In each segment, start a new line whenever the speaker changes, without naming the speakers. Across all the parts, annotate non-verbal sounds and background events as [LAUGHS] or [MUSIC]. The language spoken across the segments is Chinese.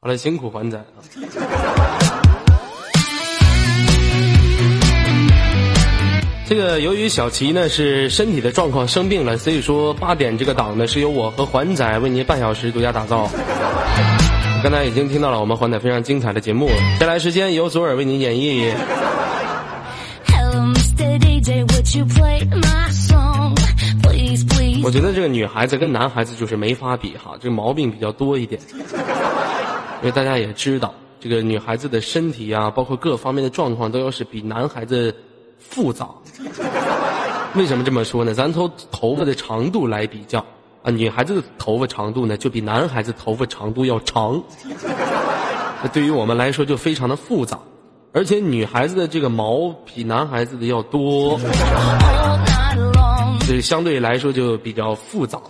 好了，辛苦环仔啊。[LAUGHS] 这个由于小齐呢是身体的状况生病了，所以说八点这个档呢是由我和环仔为您半小时独家打造。刚才已经听到了我们环仔非常精彩的节目，接下来时间由左耳为您演绎。我觉得这个女孩子跟男孩子就是没法比哈，这个毛病比较多一点。因为大家也知道，这个女孩子的身体啊，包括各方面的状况，都要是比男孩子复杂。[LAUGHS] 为什么这么说呢？咱从头发的长度来比较啊，女孩子的头发长度呢，就比男孩子头发长度要长。那对于我们来说就非常的复杂，而且女孩子的这个毛比男孩子的要多. [LAUGHS] 所以相对来说就比较复杂。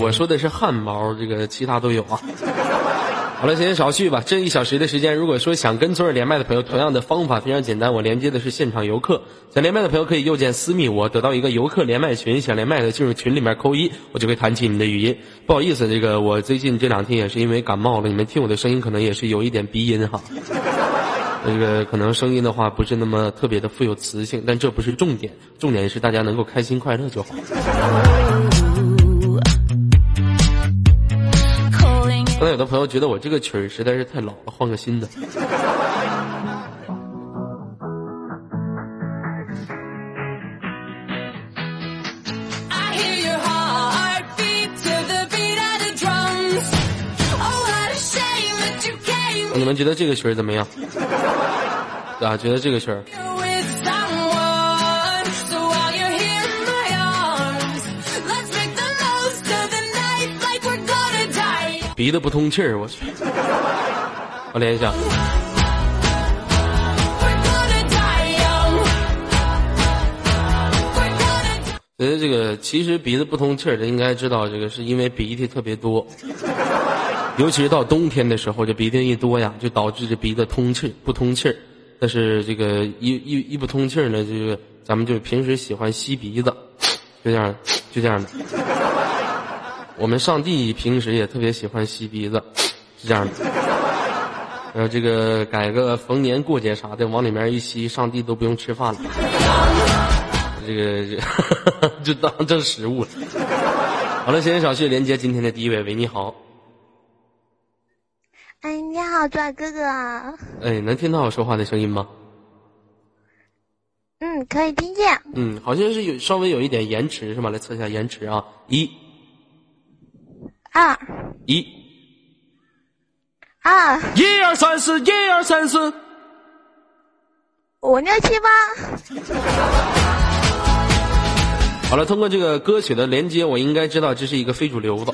我说的是汗毛，这个其他都有啊。[LAUGHS] 好了，闲言少叙吧。这一小时的时间，如果说想跟左耳连麦的朋友，同样的方法非常简单，我连接的是现场游客。想连麦的朋友可以右键私密我，得到一个游客连麦群。想连麦的进入群里面扣一，我就会弹起你的语音。不好意思，这个我最近这两天也是因为感冒了，你们听我的声音可能也是有一点鼻音哈。这个可能声音的话不是那么特别的富有磁性，但这不是重点，重点是大家能够开心快乐就好。刚才有的朋友觉得我这个曲儿实在是太老了换个新的。你们觉得这个曲儿怎么样？啊觉得这个曲儿。鼻子不通气儿，我去。我连一下
，We're gonna die young. We're gonna
觉得这个其实鼻子不通气儿的应该知道，这个是因为鼻涕特别多，尤其是到冬天的时候，这鼻涕一多呀，就导致这鼻子通气不通气儿。但是这个一一一不通气儿呢，就是咱们就平时喜欢吸鼻子，就这样，就这样的。我们上帝平时也特别喜欢吸鼻子，[SNIFFS] 是这样的。然后这个改个逢年过节啥的，往里面一吸，上帝都不用吃饭了。这个这 [LAUGHS] 就当成食物了。好了，闲言少叙，连接今天的第一位，喂，你好，
哎，你好，拽哥哥。
哎，能听到我说话的声音吗？
嗯，可以听见。
嗯，好像是有稍微有一点延迟是吗？来测一下延迟啊，一
二
一
二
一二三四，一二三四。
五六七八。
好了，通过这个歌曲的连接，我应该知道这是一个非主流的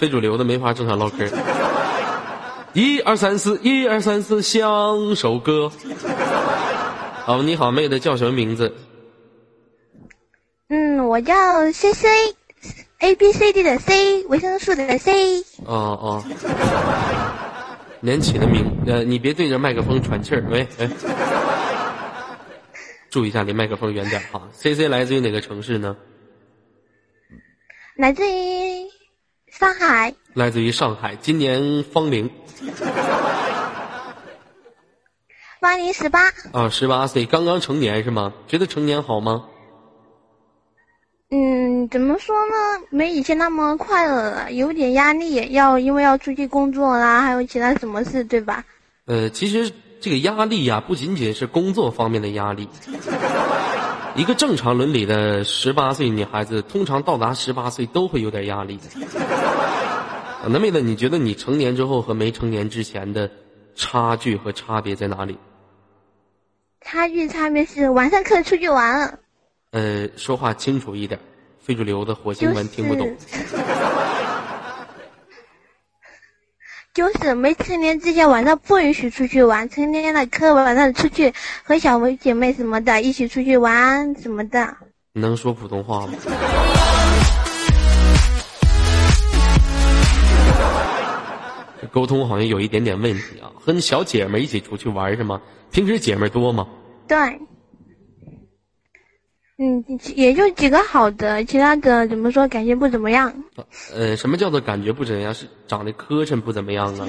非主流的没法正常唠嗑。一二三四，一二三四，像首歌。好，你好，妹子，叫什么名字？
嗯，我叫 C C A B C D 的 C，维生素的 C。
哦哦，年起的名，呃，你别对着麦克风喘气儿，喂喂，注意一下，离麦克风远点哈。C C 来自于哪个城市呢？
来自于上海。
来自于上海，今年芳龄
芳龄十八。
啊，十八岁，刚刚成年是吗？觉得成年好吗？
嗯，怎么说呢？没以前那么快乐了，有点压力，要因为要出去工作啦，还有其他什么事，对吧？
呃，其实这个压力呀、不仅仅是工作方面的压力。一个正常伦理的十八岁女孩子，通常到达十八岁都会有点压力。啊那妹子，你觉得你成年之后和没成年之前的差距和差别在哪里？
差距差别是晚上可以出去玩了。
呃，说话清楚一点，非主流的火星文听不懂。[LAUGHS]
就是没成年之前晚上不允许出去玩，成年了可以晚上出去和小姐妹什么的一起出去玩什么的。
你能说普通话吗？[LAUGHS] 沟通好像有一点点问题啊，和你小姐们一起出去玩是吗？平时姐们多吗？
对，
嗯，也就几个好的，其他的怎么说感觉不怎么样。
呃，什么叫做感觉不怎样？是长得磕碜不怎么样啊？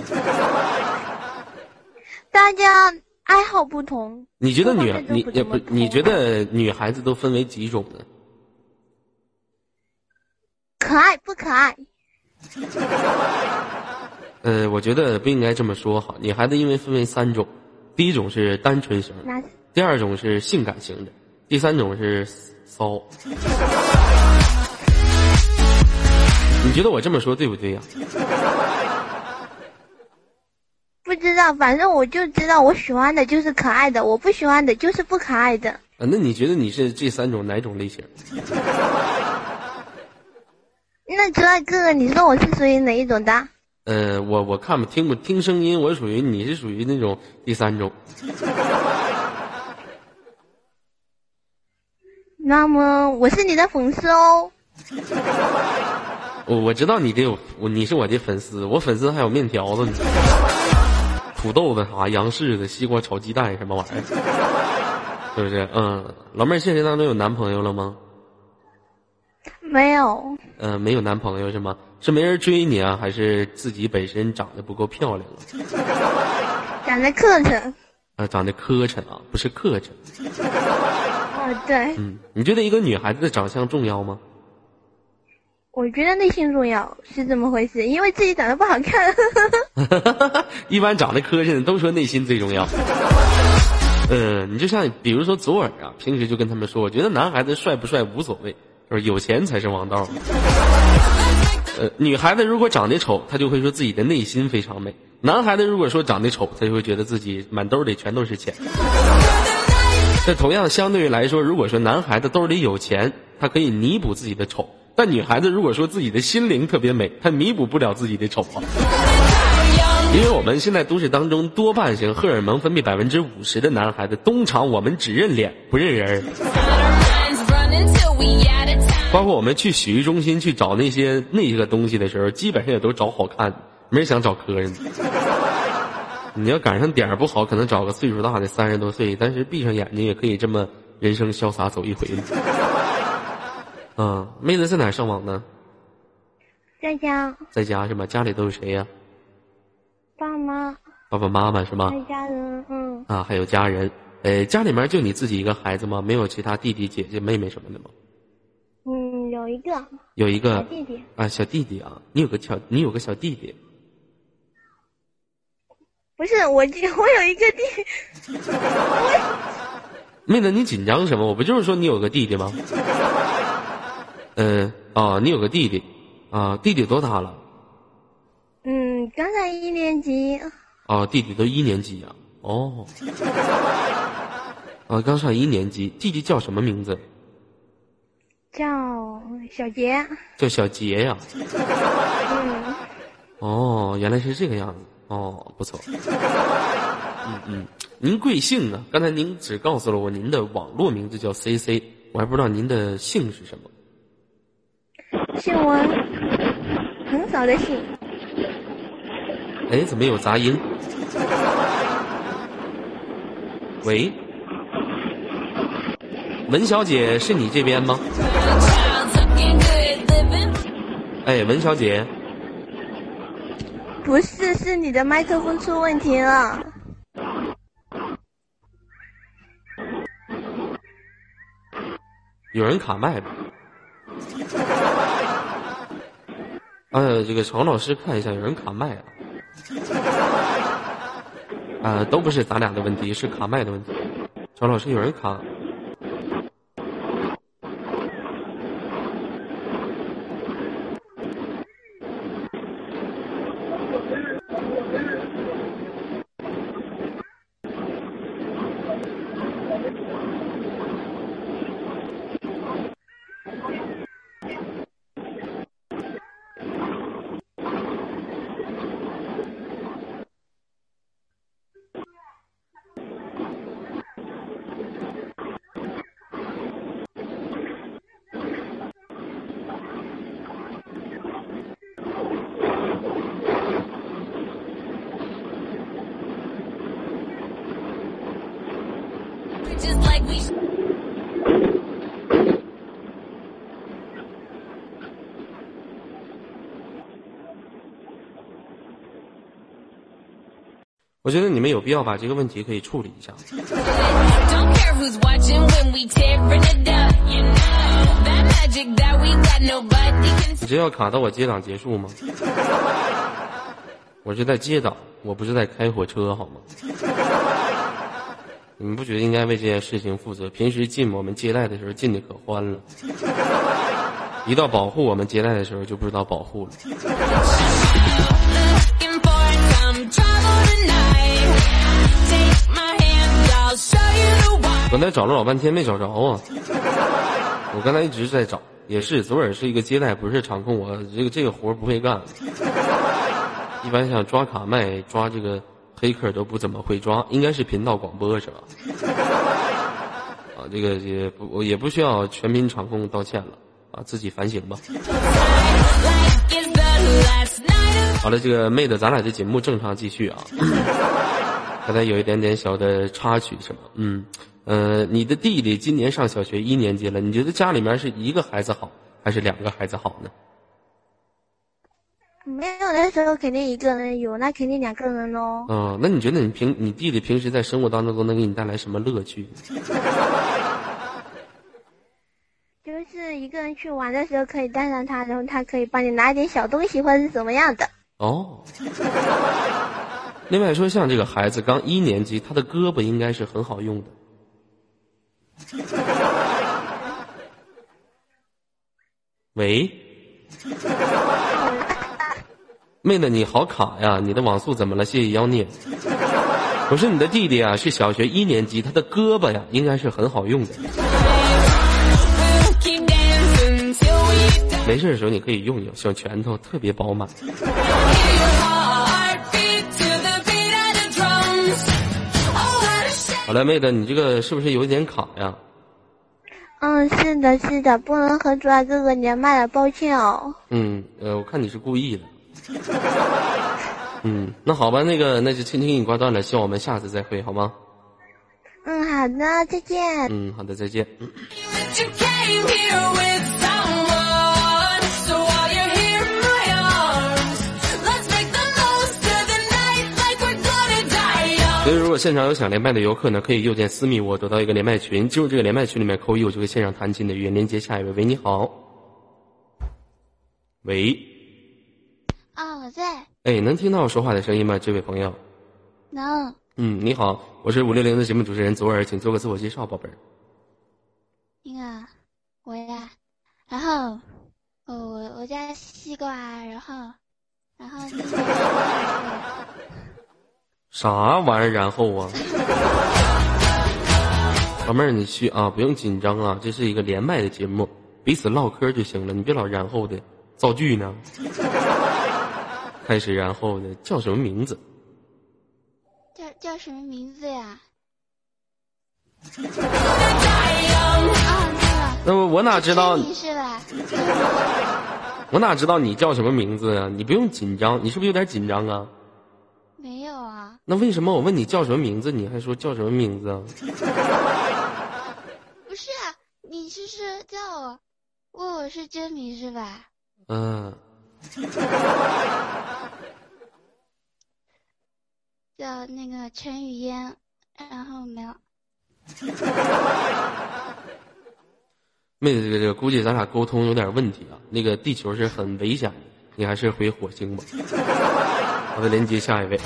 大家爱好不同，
你觉得女你也不？你觉得女孩子都分为几种呢？
可爱不可爱？
呃，我觉得不应该这么说哈。女孩子因为分为三种，第一种是单纯型的，第二种是性感型的，第三种是骚。[LAUGHS] 你觉得我这么说对不对呀、
不知道，反正我就知道我喜欢的就是可爱的，我不喜欢的就是不可爱的。
啊，那你觉得你是这三种哪种类型？
那哲爱哥哥，你说我是属于哪一种的？
呃，我我看不听不听声音，我属于你是属于那种第三种。
那么我是你的粉丝哦。
我 [LAUGHS] 我知道你这有我你是我的粉丝，我粉丝还有面条子呢，[LAUGHS] 土豆子啥洋式的西瓜炒鸡蛋什么玩意儿，[LAUGHS] 是不是？嗯，老妹儿现实当中有男朋友了吗？
没有，
呃，没有男朋友是吗？是没人追你啊，还是自己本身长得不够漂亮了？
长得磕碜。
啊，长得磕碜啊，不是磕碜。
哦，对，
嗯，你觉得一个女孩子的长相重要吗？
我觉得内心重要是这么回事，因为自己长得不好看。[LAUGHS]
一般长得磕碜的都说内心最重要。嗯，[LAUGHS] 你就像比如说左耳啊，平时就跟他们说，我觉得男孩子帅不帅无所谓，就是有钱才是王道。[LAUGHS] 呃，女孩子如果长得丑，她就会说自己的内心非常美；男孩子如果说长得丑，他就会觉得自己满兜里全都是钱。[LAUGHS] 这同样相对于来说，如果说男孩子兜里有钱，他可以弥补自己的丑；但女孩子如果说自己的心灵特别美，她弥补不了自己的丑啊。因为我们现在都市当中多半型荷尔蒙分泌百分之五十的男孩子，通常我们只认脸不认人。包括我们去洗浴中心去找那些那些个东西的时候，基本上也都找好看的，没人想找磕碜的。你要赶上点儿不好，可能找个岁数大的三十多岁，但是闭上眼睛也可以这么人生潇洒走一回的。嗯，[LAUGHS] 妹子在哪儿上网呢？
在家，
在家是吗？家里都有谁呀、
爸妈、
爸爸妈妈是吗？
在家人，嗯，
啊，还有家人。呃，家里面就你自己一个孩子吗？没有其他弟弟、姐姐、妹妹什么的吗？
嗯，有一个
有一个
小弟弟，
啊，小弟弟啊，你有个小，你有个小弟弟。
不是我，我有一个弟，
妹子，你紧张什么？我不就是说你有个弟弟吗？嗯、哦，你有个弟弟，啊，弟弟多大了？
嗯，刚上一年级，
哦，弟弟都一年级呀、哦，啊，刚上一年级，弟弟叫什么名字？
叫小杰，
叫小杰呀、
嗯，
哦，原来是这个样子。哦，不错。[LAUGHS] 嗯嗯，您贵姓啊？刚才您只告诉了我您的网络名字叫 C C，我还不知道您的姓是什么。
姓文，很早的姓，
哎，怎么有杂音？喂，文小姐是你这边吗.哎，文小姐，
不是，是你的麦克风出问题了。
有人卡麦吧？[LAUGHS] 呃，这个常老师看一下，有人卡麦了。啊、都不是咱俩的问题，是卡麦的问题。常老师，有人卡。必要把这个问题可以处理一下。[LAUGHS] 你这要卡到我接档结束吗？[LAUGHS] 我是在接档，我不是在开火车，好吗？你们不觉得应该为这件事情负责？平时进我们接待的时候进的可欢了，[LAUGHS] 一到保护我们接待的时候就不知道保护了。刚才找了老半天没找着啊！我刚才一直在找，也是左耳是一个接待，不是场控，我这个这个活不会干。一般想抓卡麦、抓这个黑客都不怎么会抓，应该是频道广播是吧？啊，这个也不我也不需要全民场控道歉了啊，自己反省吧。好了，这个妹子，咱俩这节目正常继续啊。[COUGHS] 刚才有一点点小的插曲是吧？嗯，呃，你的弟弟今年上小学一年级了，你觉得家里面是一个孩子好，还是两个孩子好呢？
没有的时候肯定一个人有，那肯定两个人喽。
嗯、那你觉得你平你弟弟平时在生活当中都能给你带来什么乐趣？[LAUGHS]
就是一个人去玩的时候可以带上他，然后他可以帮你拿一点小东西或者是怎么样的。
哦。另外说，像这个孩子刚一年级，他的胳膊应该是很好用的。[LAUGHS] 喂，妹子你好卡呀，你的网速怎么了？谢谢妖孽。我说你的弟弟啊，是小学一年级，他的胳膊呀，应该是很好用的。没事的时候你可以用用，小拳头特别饱满。好了，妹子，你这个是不是有一点卡呀？
嗯，是的，是的，不能和主爱哥哥连麦了，抱歉哦。
嗯，呃，我看你是故意的。[LAUGHS] 嗯，那好吧，那个那就轻轻给你挂断了，希望我们下次再会，好吗？
嗯，好的，再见。
嗯，好的，再见。嗯所以，如果现场有想连麦的游客呢，可以右键私密我，得到一个连麦群，进入这个连麦群里面扣一，我就会线上弹琴的语音连接。下一位，喂，你好。喂，
啊、我在，
哎，能听到我说话的声音吗？这位朋友。
能。
嗯，你好，我是五六零的节目主持人左耳，请做个自我介绍，宝贝儿。
那个，我呀，然后，哦我我家西瓜，然后，然后那个，[LAUGHS]
啥玩意儿？然后啊，[LAUGHS] 老妹儿，你去啊，不用紧张啊，这是一个连麦的节目，彼此唠嗑就行了，你别老然后的造句呢。[LAUGHS] 开始然后的叫什么名字？
叫叫什么名字呀那 [LAUGHS]
那我我哪，知道？
你是吧？
我哪知道你叫什么名字啊？你不用紧张，你是不是有点紧张啊？那为什么我问你叫什么名字，你还说叫什么名字啊？[LAUGHS]
不是啊，你是是叫我，问我是真名是吧？
嗯、[LAUGHS]
叫那个陈雨嫣，然后没有。[LAUGHS]
妹子，这个这个，估计咱俩沟通有点问题啊。那个地球是很危险的，你还是回火星吧。好的，连接下一位。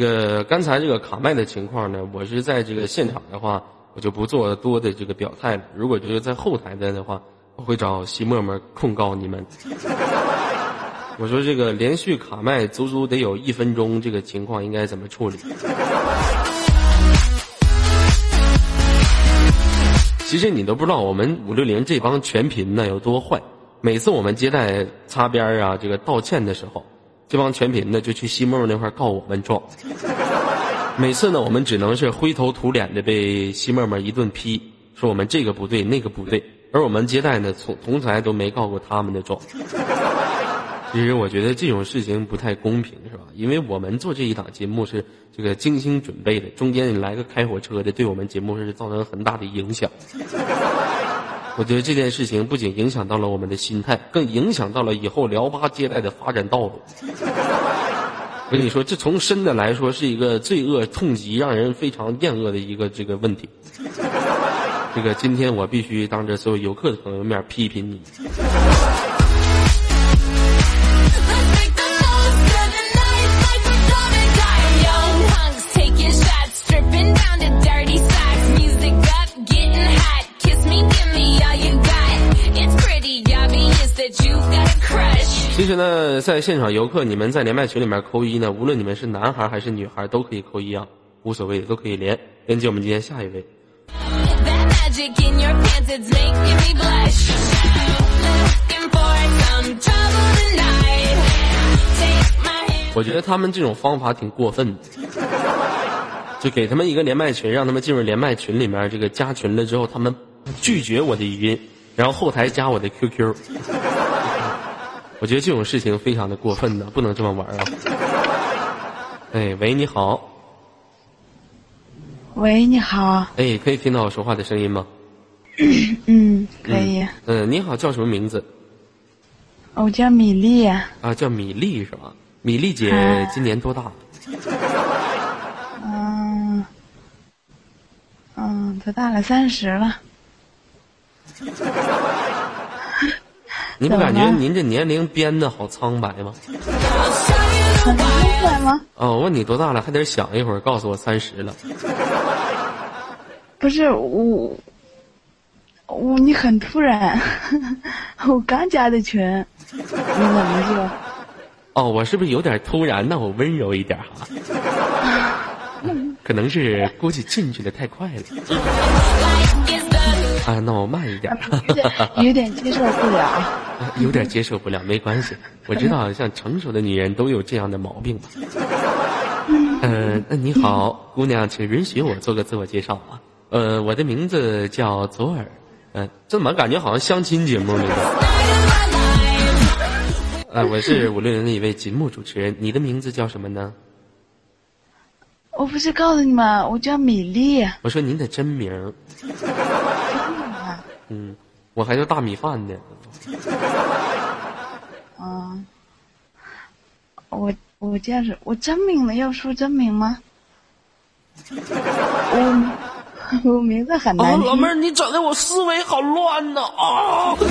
这个刚才这个卡麦的情况呢，我是在这个现场的话，我就不做多的这个表态了。如果这个在后台的的话，我会找西沫沫控告你们。我说这个连续卡麦足足得有一分钟，这个情况应该怎么处理？其实你都不知道，我们五六零这帮全频呢有多坏。每次我们接待擦边啊，这个道歉的时候，这帮全频呢就去西沫那块告我们状。每次呢，我们只能是灰头土脸的被西沫沫一顿批，说我们这个不对，那个不对。而我们接待呢，从从来都没告过他们的状。其实我觉得这种事情不太公平，是吧？因为我们做这一档节目是这个精心准备的，中间你来个开火车的，对我们节目是造成很大的影响。我觉得这件事情不仅影响到了我们的心态，更影响到了以后聊吧接待的发展道路。我跟你说，这从深的来说是一个罪恶痛极，让人非常厌恶的一个这个问题。这个今天我必须当着所有游客的朋友面批评你。其实呢，在现场游客，你们在连麦群里面扣一呢，无论你们是男孩还是女孩，都可以扣一啊，无所谓的，都可以连。连接我们今天下一位.我觉得他们这种方法挺过分的，就给他们一个连麦群，让他们进入连麦群里面，这个加群了之后，他们拒绝我的语音，然后后台加我的 QQ。我觉得这种事情非常的过分的，不能这么玩啊！哎，喂，你好，
喂，你好，
哎，可以听到我说话的声音吗？
嗯，可以，
嗯、你好，叫什么名字？
我叫米粒，
啊，叫米粒是吧？米粒姐
啊
今年多大？
嗯，嗯，多大了？三十了，[LAUGHS]
你不感觉您这年龄编的好苍白吗？
很明显吗？
哦，我问你多大了，还得想一会儿，告诉我三十了。[LAUGHS]
不是我，我你很突然，[LAUGHS] 我刚加的群，你怎么就？
哦，我是不是有点突然？那我温柔一点哈。可能是估计进去的太快了啊，那我慢一点，
有点接受不了。[LAUGHS]
有点接受不了，没关系。我知道，像成熟的女人都有这样的毛病嘛。呃，那你好，姑娘，请允许我做个自我介绍啊。呃，我的名字叫左耳。嗯、怎么感觉好像相亲节目那个？呃，我是五六零的一位节目主持人，你的名字叫什么呢？
我不是告诉你吗？我叫米粒，
我说您的真名儿。嗯，我还叫大米饭呢。
嗯，[LAUGHS] 我我叫是我真名呢？要说真名吗？[LAUGHS] 我我名字很
哦
难，听。
老妹儿，你整的我思维好乱呐啊. [LAUGHS]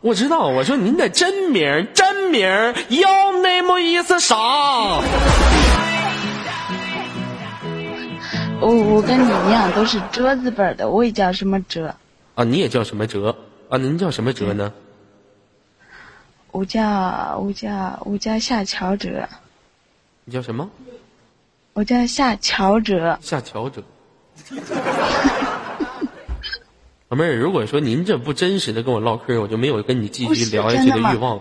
我知道，我说您的真名，真名儿要那么意思啥？
我我跟你一样都是折字辈的，我也叫什么哲？
啊，你也叫什么哲？啊，您叫什么哲呢？
我叫我叫我叫夏乔哲，
你叫什么？
我叫夏乔哲。
夏乔哲。[LAUGHS] 老妹儿，如果说您这不真实的跟我唠嗑，我就没有跟你继续聊下去
真的吗
欲望。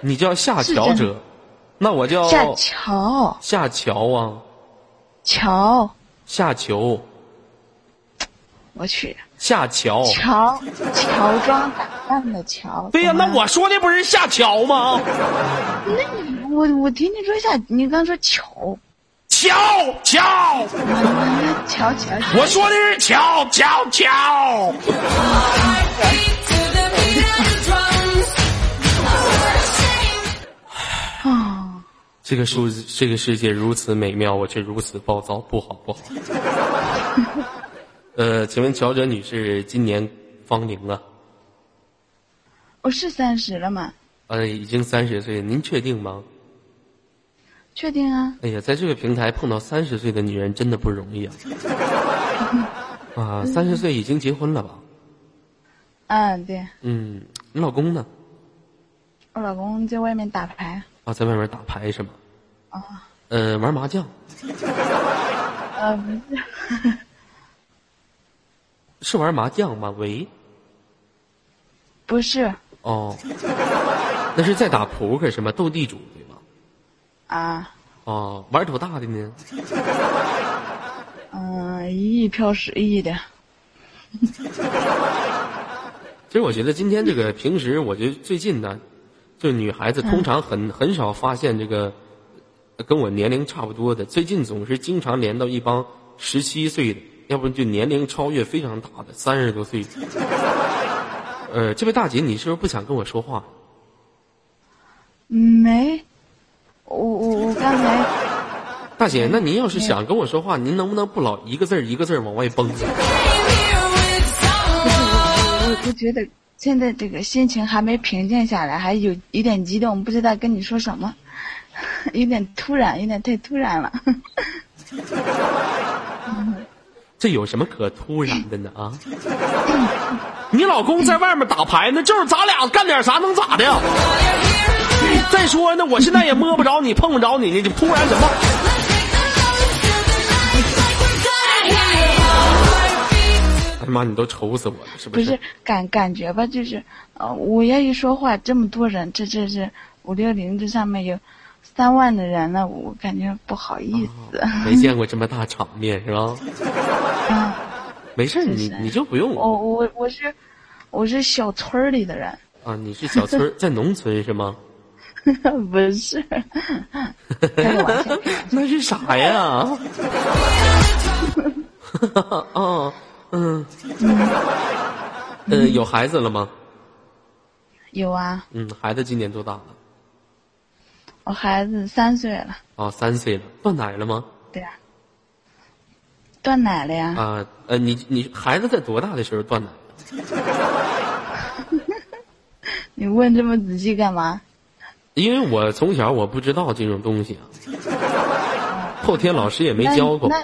你叫夏乔哲，那我叫
夏乔
夏乔啊，
乔，
夏球，
我去，
下桥。
桥乔装打扮的乔。
对呀、那我说的不是下桥吗？
那你我我听你说下，你刚说乔，
乔乔，
那那乔乔
我说的是乔乔乔。这个世这个世界如此美妙，我却如此暴躁，不好不好。呃，请问乔哲女士今年芳龄啊？
我是三十了吗？
呃，已经三十岁，您确定吗？
确定啊？
哎呀，在这个平台碰到三十岁的女人真的不容易啊！[LAUGHS] 啊，三十岁已经结婚了吧？
嗯，对，
嗯，你老公呢？
我老公在外面打牌。
啊，在外面打牌是吗？
啊，
呃，玩麻将 [LAUGHS]
呃，不是，
是玩麻将吗？喂，
不是
哦，那是在打扑克是吗？斗地主对吗？
啊，
哦，玩多大的呢？
嗯、[LAUGHS] 一亿飘十亿的。[LAUGHS]
其实我觉得今天这个平时，我觉得最近呢，就女孩子通常很很少发现这个呃跟我年龄差不多的，最近总是经常连到一帮十七岁的，要不就年龄超越非常大的三十多岁的。[LAUGHS] 呃，这位大姐，你是不是不想跟我说话？
没，我我我刚才
大姐，那您要是想跟我说话，您能不能不老一个字儿一个字儿往外崩啊？
我我觉得现在这个心情还没平静下来，还有一点激动，不知道跟你说什么，[LAUGHS] 有点突然，有点太突然了。[LAUGHS]
这有什么可突然的呢啊？[LAUGHS] 你老公在外面打牌呢，就是咱俩干点啥能咋的呀？再说呢，我现在也摸不着你，碰不着你呢，你突然什么？哎呀妈，你都愁死我了，是不是？
不是感感觉吧，就是呃，我要一说话，这么多人，这这这五六零这上面有三万的人呢，我感觉不好意思。
没见过这么大场面是吧？[LAUGHS]
啊，
没事儿，你你就不用
我我我是我是小村里的人，
啊。你是小村，[LAUGHS] 在农村是吗？
不是。[LAUGHS]
那是啥呀？哦，嗯，嗯，有孩子了吗？
有啊，
嗯，孩子今年多大了？
我孩子三岁了，
哦，三岁了，断奶了吗？
对呀、断奶了呀。
啊，呃，你你孩子在多大的时候断奶？[LAUGHS]
你问这么仔细干嘛？
因为我从小我不知道这种东西啊，后天老师也没教过。
那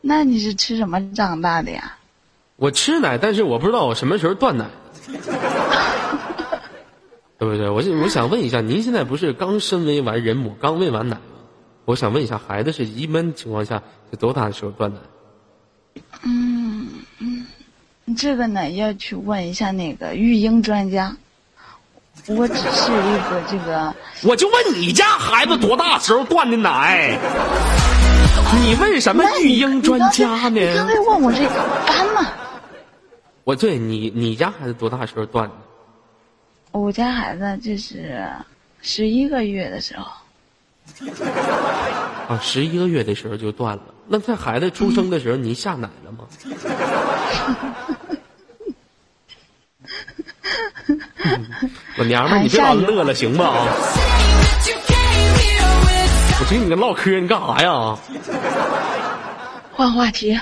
那你是吃什么长大的呀？
我吃奶，但是我不知道我什么时候断奶。[LAUGHS] 对不对？我就我想问一下，您现在不是刚身为完人母，刚喂完奶吗？我想问一下，孩子是一般情况下是多大的时候断奶？
嗯嗯这个呢，要去问一下那个育婴专家。我只是一个这个，[LAUGHS]
我就问你家孩子多大时候断的奶？你问什么育婴专家呢
你刚？才问我这个干嘛？
我对你，你家孩子多大时候断的？
我家孩子就是十一个月的时候，
啊，十一个月的时候就断了。那在孩子出生的时候，你下奶了吗？嗯老娘们儿，你别老乐了，行吧？啊，我听你跟唠嗑，你干啥呀？
换话题。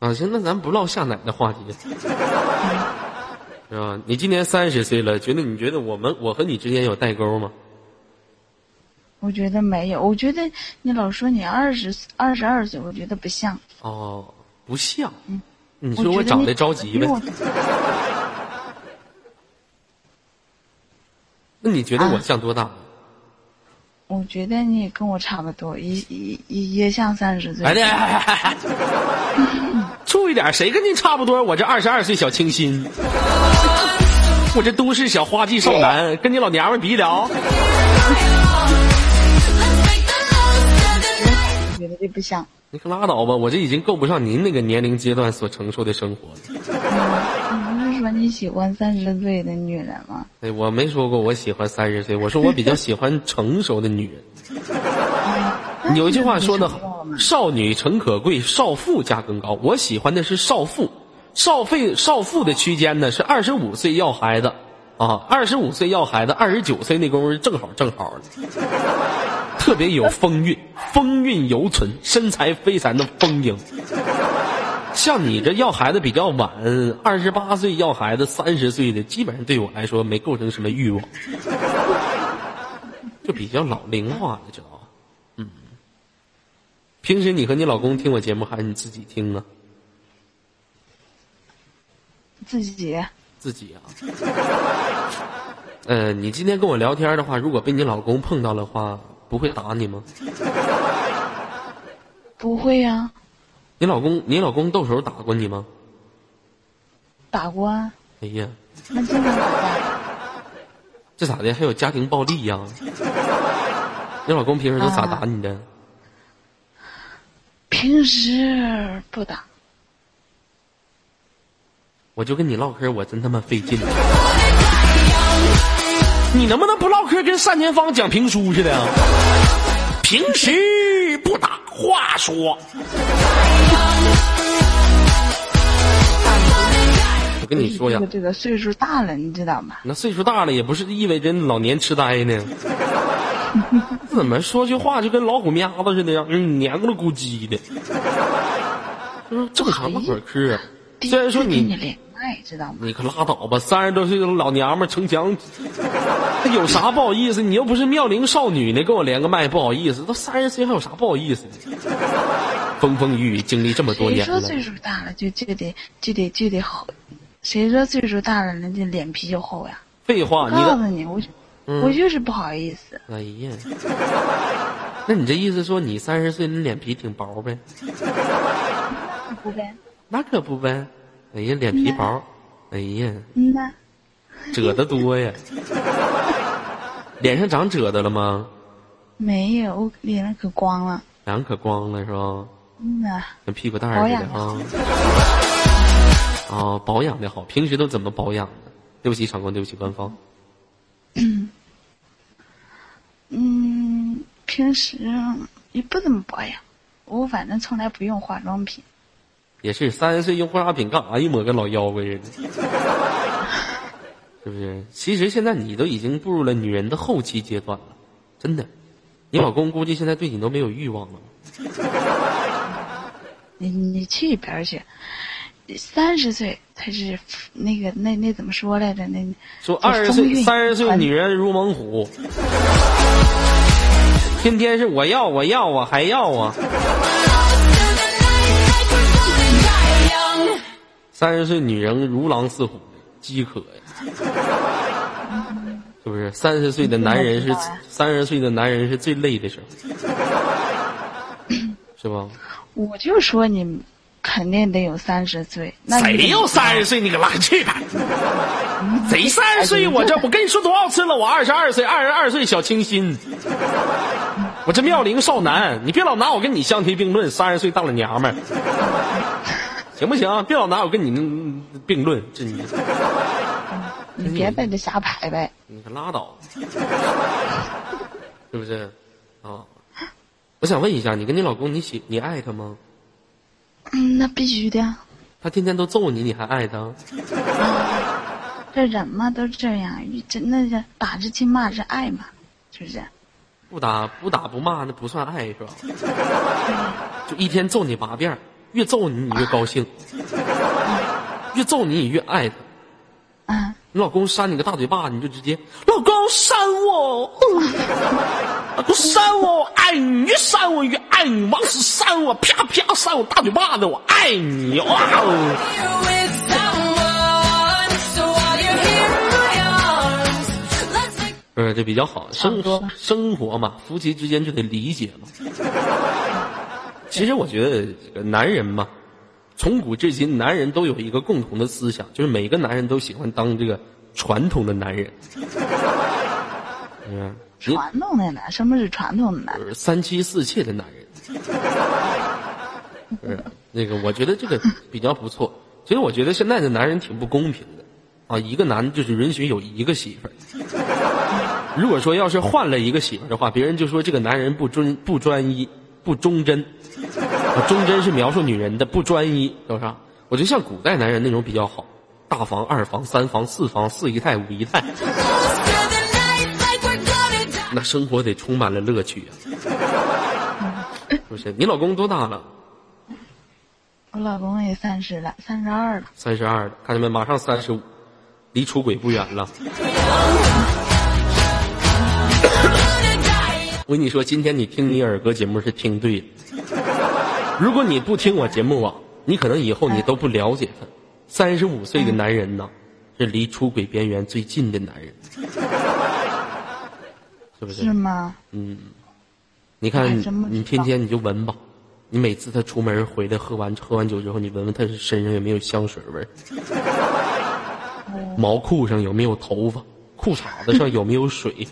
啊，行，那咱不唠下奶的话题，是吧？你今年三十岁了，觉得你觉得我们我和你之间有代沟吗？
我觉得没有，我觉得你老说你二十二十二岁，我觉得不像。
哦，不像。
嗯
你说我长得着急呗？
我
那你觉得我
啊
像多大？
我觉得你也跟我差不多，一一也也像三十岁。
哎呀，注意 [LAUGHS] 点，谁跟您差不多？我这二十二岁小清新，我这都市小花季少男，[LAUGHS] 跟你老娘们比了。
我觉得这不像。
你可拉倒吧，我这已经够不上您那个年龄阶段所承受的生活了。
说你喜欢三十岁的女人吗？
哎，我没说过我喜欢三十岁，我说我比较喜欢成熟的女人。有一句话说的好，少女诚可贵，少妇价更高。我喜欢的是少妇，少费少妇的区间呢是二十五岁要孩子，啊，二十五岁要孩子，二十九岁那功夫正好正好的，特别有风韵，风韵犹存，身材非常的丰盈。像你这要孩子比较晚，二十八岁要孩子，三十岁的基本上对我来说没构成什么欲望，[LAUGHS] 就比较老龄化了，知道吧？嗯。平时你和你老公听我节目，还是你自己听啊？
自己
自己啊。[LAUGHS] 呃，你今天跟我聊天的话，如果被你老公碰到的话，不会打你吗？
不会呀、
你老公，你老公动手打过你吗？
打过啊，
哎呀，
那经常打架。
这咋的？还有家庭暴力呀、你老公平时都咋打你的？
平时不打，
我就跟你唠嗑，我真他妈费劲。你能不能不唠嗑，跟单田芳讲评书似的啊？平时不打话说。我跟你说呀
这个，这个岁数大了，你知道吗？
那岁数大了也不是意味着老年痴呆呢。[LAUGHS] 怎么说句话就跟老虎喵子似的呀？嗯，黏了咕叽的。就是正常唠会儿虽然说你
知道吗？
你可拉倒吧，三十多岁的老娘们儿逞强，这有啥不好意思？你又不是妙龄少女呢，跟我连个麦不好意思。都三十岁还有啥不好意思的？[LAUGHS] 风风雨雨经历这么多年了，
说岁数大了就就得就得就得厚？谁说岁数大了人家脸皮就厚呀？
废话，你
告诉你，我我就是不好意思。
哎呀，那你这意思说你三十岁，你脸皮挺薄呗？[LAUGHS]
不呗？
那可不呗。哎呀，脸皮薄，哎呀，
嗯呐，
褶子多呀。[LAUGHS] 脸上长褶子了吗？
没有，我脸上可光了。
脸上可光了是吧？
嗯呐，
跟屁股蛋儿似的
啊
啊。[LAUGHS] 哦，保养的好，平时都怎么保养的？对不起，场官，对不起，官方。
嗯，平时也不怎么保养，我反正从来不用化妆品。
也是三十岁用化妆品干啥？一抹跟老妖怪似的，[LAUGHS] 是不是？其实现在你都已经步入了女人的后期阶段了，真的。你老公估计现在对你都没有欲望了。[LAUGHS]
你你去一边去，三十岁才是那个那那怎么说来着？那
说二十岁、三十岁女人如猛虎，天天是我要我要我还要啊。三十岁女人如狼似虎，饥渴呀，[LAUGHS] 是不是？三十岁的男人是三十岁的男人是最累的时候，[LAUGHS] 是吧？
我就说你肯定得有三十岁。那
谁要三十
岁？
岁？你可拉去吧！谁三十岁？我这我跟你说多少次了？我二十二岁，二十二岁小清新，我这妙龄少男，你别老拿我跟你相提并论。三十岁大老娘们儿，[LAUGHS] 行不行？别老拿我跟你嗯并论，这你
你别在这瞎排呗。
你可拉倒，[LAUGHS] 是不是？啊，我想问一下，你跟你老公，你喜你爱他吗？
嗯，那必须的。
他天天都揍你，你还爱他？
这人嘛都这样，真的是打是亲，骂是爱嘛，是不是？
不打不打不骂，那不算爱是吧？就一天揍你八遍儿，越揍你你越高兴，[LAUGHS] 越揍你你越爱他。
嗯，
你老公扇你个大嘴巴，你就直接老公扇我，嗯老公扇我，我爱你，越扇我越爱你，往死扇我，啪啪扇我大嘴巴子，我爱你，哇哦！不是这比较好，生
差不多吧
生活嘛，夫妻之间就得理解嘛。其实我觉得这个男人嘛，从古至今，男人都有一个共同的思想，就是每个男人都喜欢当这个传统的男人。[LAUGHS] 嗯，
传统的男，什么是传统的男？
呃三妻四妾的男人。是 [LAUGHS] 那个，我觉得这个比较不错。其实我觉得现在的男人挺不公平的，啊，一个男就是允许有一个媳妇儿。如果说要是换了一个媳妇儿的话，别人就说这个男人不专不专一、不忠贞。啊，忠贞是描述女人的，不专一，是不是啊？我觉得像古代男人那种比较好，大房、二房、三房、四房、四姨太、五姨太，那生活得充满了乐趣啊！[LAUGHS] 是不是？你老公多大了？
我老公也三十了，三十二了。
三十二了，看见没？马上三十五，离出轨不远了。[COUGHS] 我跟你说，今天你听你耳哥节目是听对了。如果你不听我节目啊，你可能以后你都不了解他。三十五岁的男人呢，是离出轨边缘最近的男人，[LAUGHS] 是不是？
是吗？
嗯你看你天天你就闻吧，你每次他出门回来喝完喝完酒之后，你闻闻他身上有没有香水味儿，[LAUGHS] 毛裤上有没有头发，裤衩子上有没有水。[LAUGHS]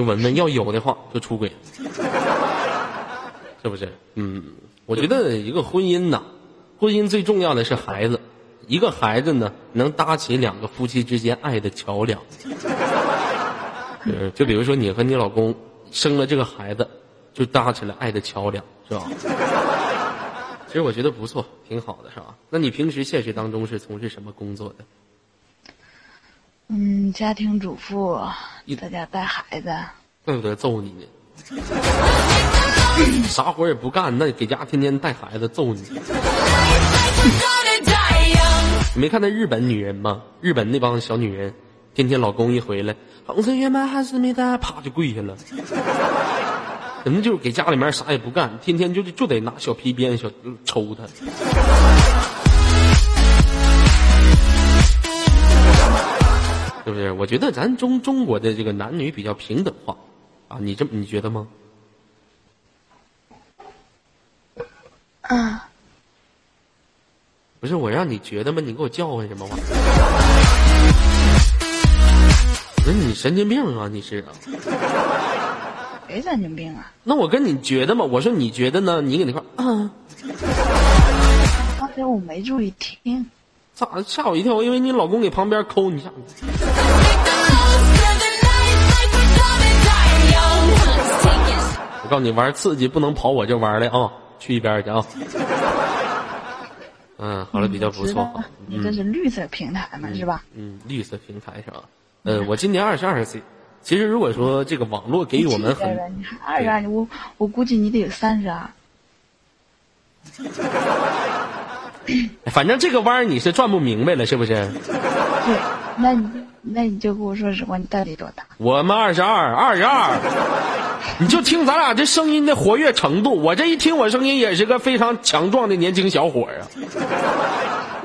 就闻闻，要有的话就出轨。是不是？嗯，我觉得一个婚姻呐，婚姻最重要的是孩子，一个孩子呢，能搭起两个夫妻之间爱的桥梁。呃，就比如说你和你老公生了这个孩子，就搭起了爱的桥梁，是吧？[LAUGHS] 其实我觉得不错，挺好的，是吧？那你平时现实当中是从事什么工作的？
嗯，家庭主妇，在家带孩子。
怪不得揍你呢。啥活也不干，那给家天天带孩子揍你。你没看那日本女人吗？日本那帮小女人，天天老公一回来，红色月满还是没带，啪就跪下了。人家就是给家里面啥也不干，天天就就得拿小皮鞭小抽他。是不是？我觉得咱中中国的这个男女比较平等化，啊，你这么你觉得吗？
啊，
不是我让你觉得吗？你给我叫唤什么玩意儿？不是你神经病啊！你是啊？
谁神经病啊？
那我跟你觉得吗？我说你觉得呢？你搁那块儿啊，
刚才我没注意听。
咋吓我一跳？我以为你老公给旁边抠你一下。告诉你，玩刺激不能跑我这玩儿来啊！去一边去啊！嗯，好了，比较不错。
你这是绿色平台嘛，是吧？
嗯，绿色平台是吧？呃，我今年二十二岁。其实如果说这个网络给予我们很，
你还二十二，我我估计你得有三十二。
反正这个弯儿你是转不明白了，是不是？
对，那你那你就跟我说实话，你到底多大？
我们二十二，二十二，你就听咱俩这声音的活跃程度，我这一听我声音也是个非常强壮的年轻小伙啊。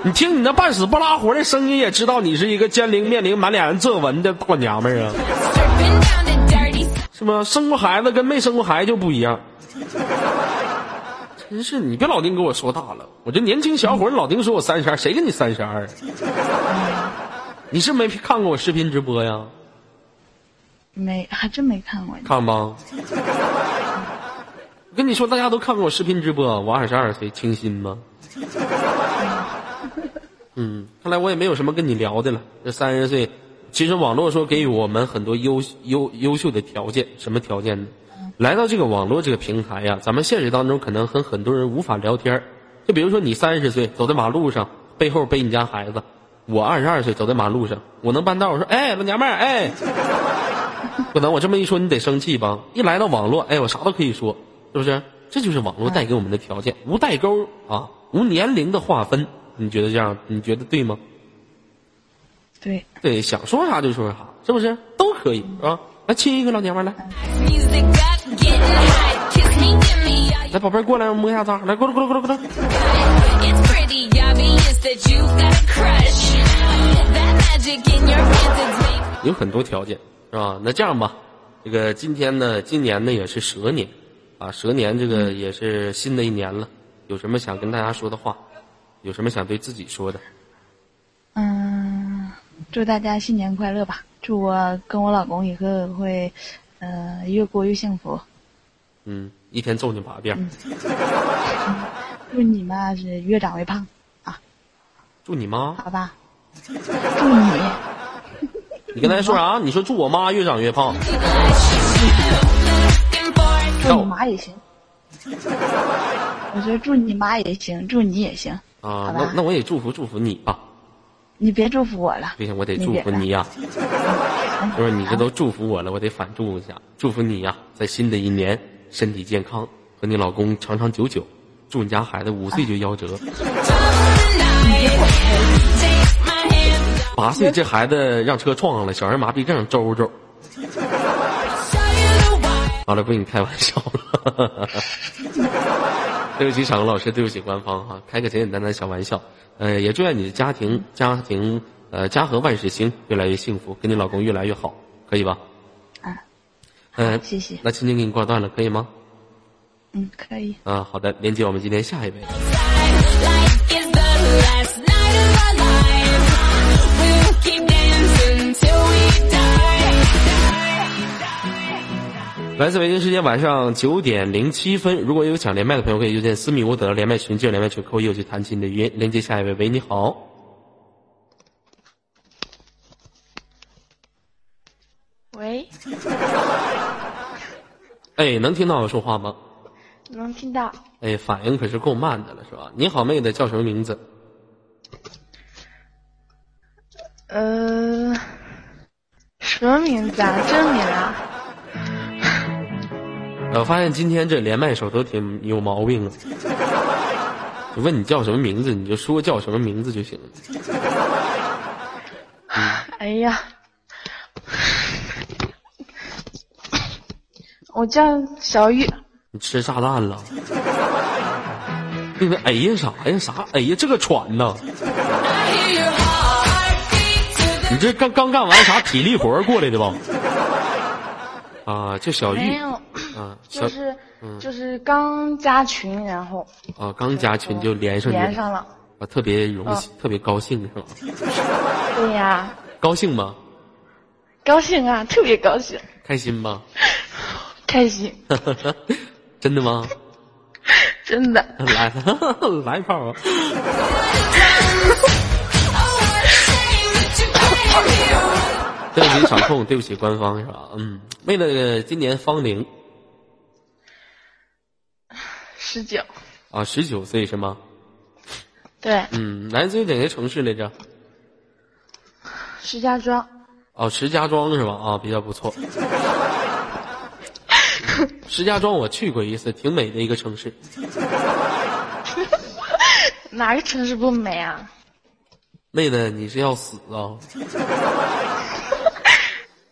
你听你那半死不拉活的声音，也知道你是一个奸灵面临满脸皱纹的大娘们啊，是吗？生过孩子跟没生过孩子就不一样。真是你别老丁给我说大了，我这年轻小伙，老丁说我三十二，谁跟你三十二？你是没看过我视频直播呀？
没，还真没看过。
看吧。[LAUGHS] 我跟你说，大家都看过我视频直播，我二十二岁，清新吗？嗯，看来我也没有什么跟你聊的了。这三十岁，其实网络说给予我们很多优优优秀的条件，什么条件呢？来到这个网络这个平台呀，咱们现实当中可能和很多人无法聊天儿就比如说你三十岁走在马路上，背后背你家孩子；我二十二岁走在马路上，我能办道，我说哎老娘们儿哎，[LAUGHS] 不能我这么一说你得生气吧？一来到网络，哎我啥都可以说，是不是？这就是网络带给我们的条件，无代沟啊，无年龄的划分。你觉得这样？你觉得对吗？
对，
对，想说啥就说啥，是不是？都可以，是吧？来亲一个老娘们儿来来宝贝儿过来摸一下他，来过来过来过来过来。
It's pretty obvious that you got a crush. That magic in your hands is made.
有很多条件，是吧？那这样吧，这个今天呢，今年呢也是蛇年，啊，蛇年这个也是新的一年了，有什么想跟大家说的话？有什么想对自己说的？
嗯，祝大家新年快乐吧！祝我跟我老公以后会，呃，越过越幸福。
嗯，一天揍你八遍，[LAUGHS]
祝你妈是越长越胖啊，
祝你妈！
好吧？祝你
你刚才说啥？你说祝我妈越长越胖？
祝你妈也行。我说祝你妈也行，祝你也行。
啊那那我也祝福祝福你吧。
你别祝福我了，
不行，我得祝福你呀、就是你这都祝福我了，我得反祝一下，祝福你呀、在新的一年身体健康，和你老公长长久久，祝你家孩子五岁就夭折. [LAUGHS] 八岁这孩子让车撞上了，小儿麻痹症，周周。好了，不跟你开玩笑了。[LAUGHS] 对不起，场老师，对不起官方哈，开个简简单单小玩笑。呃，也祝愿你的家庭家庭呃家和万事兴，越来越幸福，跟你老公越来越好，可以吧？
啊，
嗯、
谢谢。
那今天给你挂断了，可以吗？
嗯，可以。
啊，好的，连接我们今天下一位。来自北京时间晚上九点零七分，如果有想连麦的朋友，可以右键私密我等连麦群，进入连麦群扣一，我去弹起你的语音。连接下一位，喂，你好，
喂，[LAUGHS]
哎，能听到我说话吗？
能听到？
哎，反应可是够慢的了，是吧？你好，妹子，叫什么名字？
呃，什么名字啊？真名啊？
我发现今天这连麦手都挺有毛病啊。就问你叫什么名字，你就说叫什么名字就行了。
哎呀，我叫小玉。
你吃炸弹了？那个哎呀啥呀啥？哎呀这个喘呐！你这刚刚干完啥体力活过来的吧？啊，就小玉
没有，
啊，[COUGHS]
就是就是刚加群，然后
啊刚加群就连上
连上了。
啊，特别荣幸，特别高兴是吧？[LAUGHS]
对呀，
高兴吗？
高兴啊，特别高兴，
开心吗？[LAUGHS]
开心，[LAUGHS]
真的吗？
真的。
来来一炮啊！对不起场控，对不起官方是吧？嗯，妹子今年芳龄
十九，
啊十九岁是吗？
对，
嗯，来自于哪个城市来着？
石家庄。
哦，石家庄是吧？啊，比较不错。石家庄我去过一次，挺美的一个城市。[LAUGHS]
哪个城市不美啊？
妹子，你是要死啊？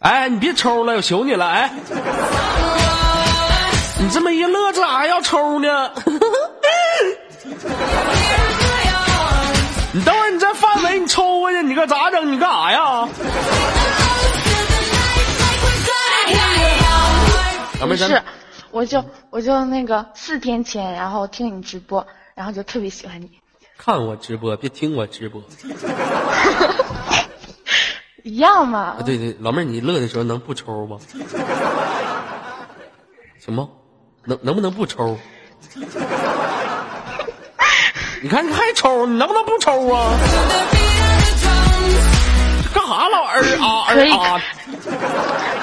哎，你别抽了，我求你了，哎，你这么一乐，这咋还要抽呢？[LAUGHS] 你等会儿你这范围你抽过去，你可咋整？你干啥呀？
不是，我就我就那个四天前，然后听你直播，然后就特别喜欢你。
看我直播，别听我直播 [LAUGHS]
一样嘛
啊！，对对，老妹儿，你乐的时候能不抽吗？[LAUGHS] 行吗？能能不能不抽？[LAUGHS] 你看你还抽，你能不能不抽啊？干啥老儿啊儿啊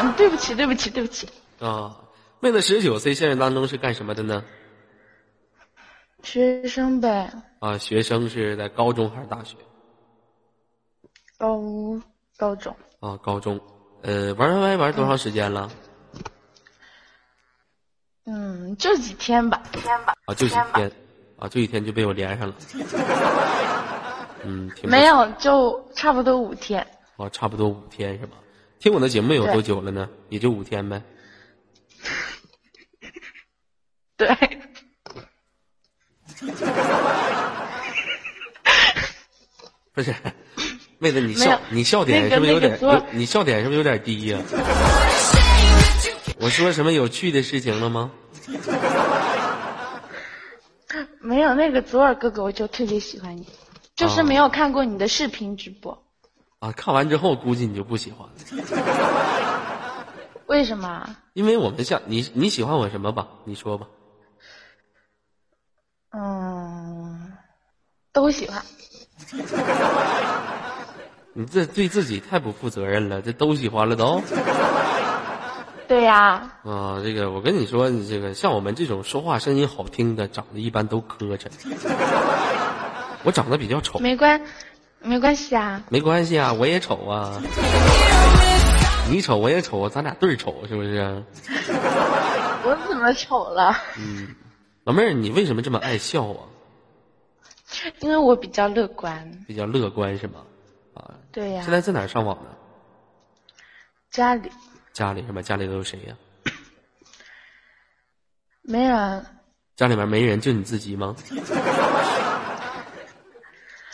嗯，[LAUGHS] 对不起，对不起，对不起，
啊！妹子十九岁，现实当中是干什么的呢？
学生呗，
啊，学生是在高中还是大学？
高高中，
啊，高中。呃，玩 YY 玩多长时间了？
嗯，就几天吧，天吧，
啊，就几天，啊，就一天就被我连上了。[LAUGHS] 嗯，
没有，就差不多五天。
啊，差不多五天是吧？听我的节目有多久了呢？[LAUGHS] 也就五天呗。
对，[LAUGHS]
不是，妹子，你笑你笑点是不是有点？你笑点是不是有点低呀、我说什么有趣的事情了吗？
没有那个左耳哥哥，我就特别喜欢你，就是
哦
没有看过你的视频直播。
啊，看完之后估计你就不喜欢了，
为什么？
因为我们像你你喜欢我什么吧？你说吧。
嗯，都喜欢。
你这对自己太不负责任了，这都喜欢了都。
对呀、
啊，这个我跟你说，你这个像我们这种说话声音好听的，长得一般都磕碜。我长得比较丑，
没关，没关系啊。
没关系啊，我也丑啊。你丑我也丑，咱俩对儿丑是不是？
我怎么丑了？
嗯老妹儿，你为什么这么爱笑啊？
因为我比较乐观。
比较乐观是吗？啊，
对呀、
现在在哪儿上网呢？
家里
家里是吧？家里都有谁呀、
没人，
家里面没人，就你自己吗？[LAUGHS]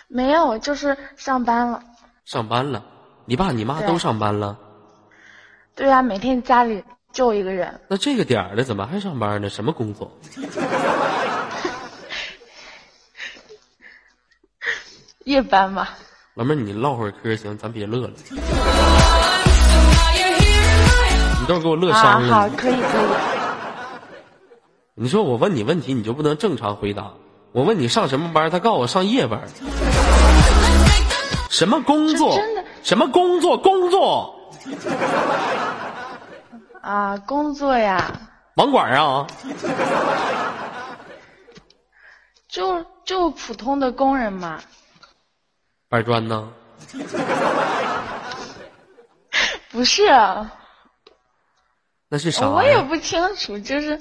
没有，就是上班了。
上班了，你爸你妈都上班了，
对呀、每天家里就我一个人。
那这个点儿了怎么还上班呢？什么工作？[LAUGHS]
夜班嘛，
老妹儿，你唠会儿嗑行，咱别乐了。你到时候给我乐
啊，
伤了。
好，可以可以。
你说我问你问题，你就不能正常回答？我问你上什么班，他告诉我上夜班。什么工作
真的？
什么工作？工作？
啊，工作呀，
网管啊？
就就普通的工人嘛。
板砖呢？[LAUGHS]
不是，啊
那是啥？
我也不清楚，就是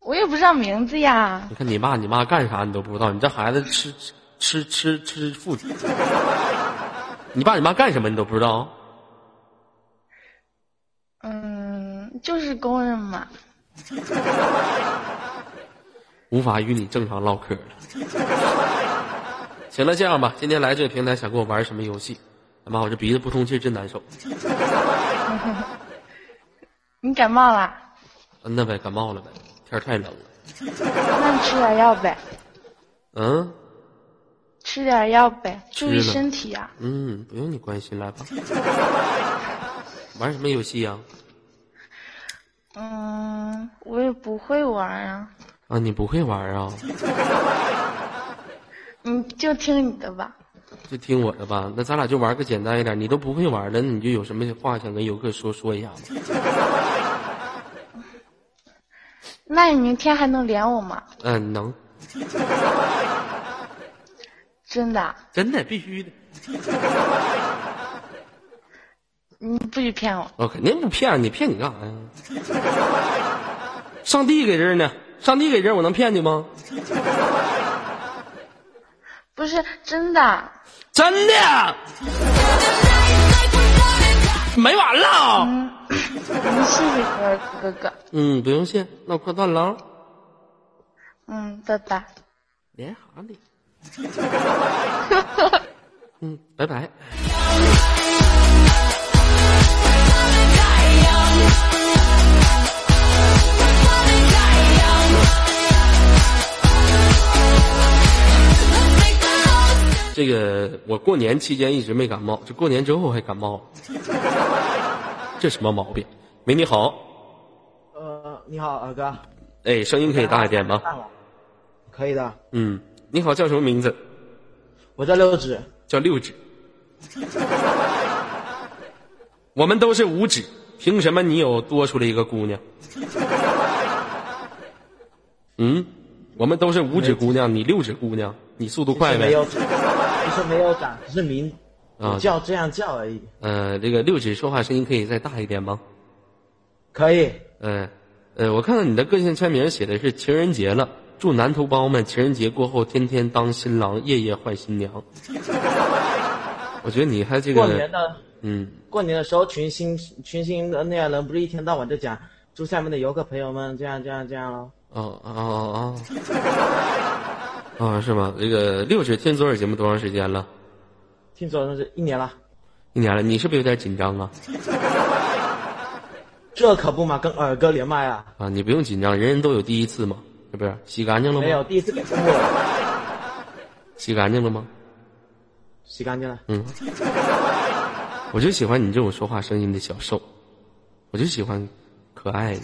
我也不知道名字呀。
你看你爸你妈干啥你都不知道，你这孩子吃吃吃吃吃富。你爸你妈干什么你都不知道？
嗯，就是工人嘛。
无法与你正常唠嗑了。行了，这样吧，今天来这个平台想跟我玩什么游戏？他妈，我这鼻子不通气真难受。[LAUGHS]
你感冒了？
嗯，那呗，感冒了呗，天太冷了。
那你吃点药呗，
嗯
吃点药呗，注意身体呀、
嗯，不用你关心，来吧。[LAUGHS] 玩什么游戏呀、
嗯，我也不会玩啊，
啊？你不会玩啊？[LAUGHS]
你就听你的吧。
就听我的吧。那咱俩就玩个简单一点。你都不会玩了，你就有什么话想跟游客说说一下吗？[LAUGHS]
那你明天还能连我吗？
嗯，能，
真的？啊
真的必须的。[LAUGHS]
你不许骗我！
我肯定不骗你，骗你干啥呀？上帝给这儿呢，上帝给这儿，我能骗你吗？
不是真的，
真的，没完了。
嗯，谢谢哥哥，
嗯，不用谢，那我挂断了啊。
嗯，拜拜。
连行的？嗯，拜拜。这个我过年期间一直没感冒，这过年之后还感冒了，[LAUGHS] 这什么毛病？喂，你好，
呃，你好，二哥。
哎，声音可以大一点吗？
可以的，
嗯，你好，叫什么名字？
我叫六指。
叫六指。我们都是五指，凭什么你有多出来一个姑娘？嗯，我们都是五指姑娘，你六指姑娘，你速度快呗？
是没有长，只是名
啊
叫这样叫而已。
呃，这个六指说话声音可以再大一点吗？
可以，
呃，呃，我看到你的个性签名写的是情人节了，祝男同胞们情人节过后天天当新郎，夜夜换新娘。[LAUGHS] 我觉得你还这个，
过年的
嗯，
过年的时候，群星群星的那样人不是一天到晚就讲祝下面的游客朋友们这样这样这样咯。
哦哦哦哦，[LAUGHS] 啊是吗？这个六指听左耳节目多长时间了？
听说那是一年了，
一年了，你是不是有点紧张啊？[LAUGHS]
这可不嘛，跟耳哥连麦啊，
啊，你不用紧张，人人都有第一次嘛，是不是？洗干净了吗？
没有，第一次给公布了，
洗干净了吗？
洗干净了。
嗯，我就喜欢你这种说话声音的小瘦，我就喜欢可爱的，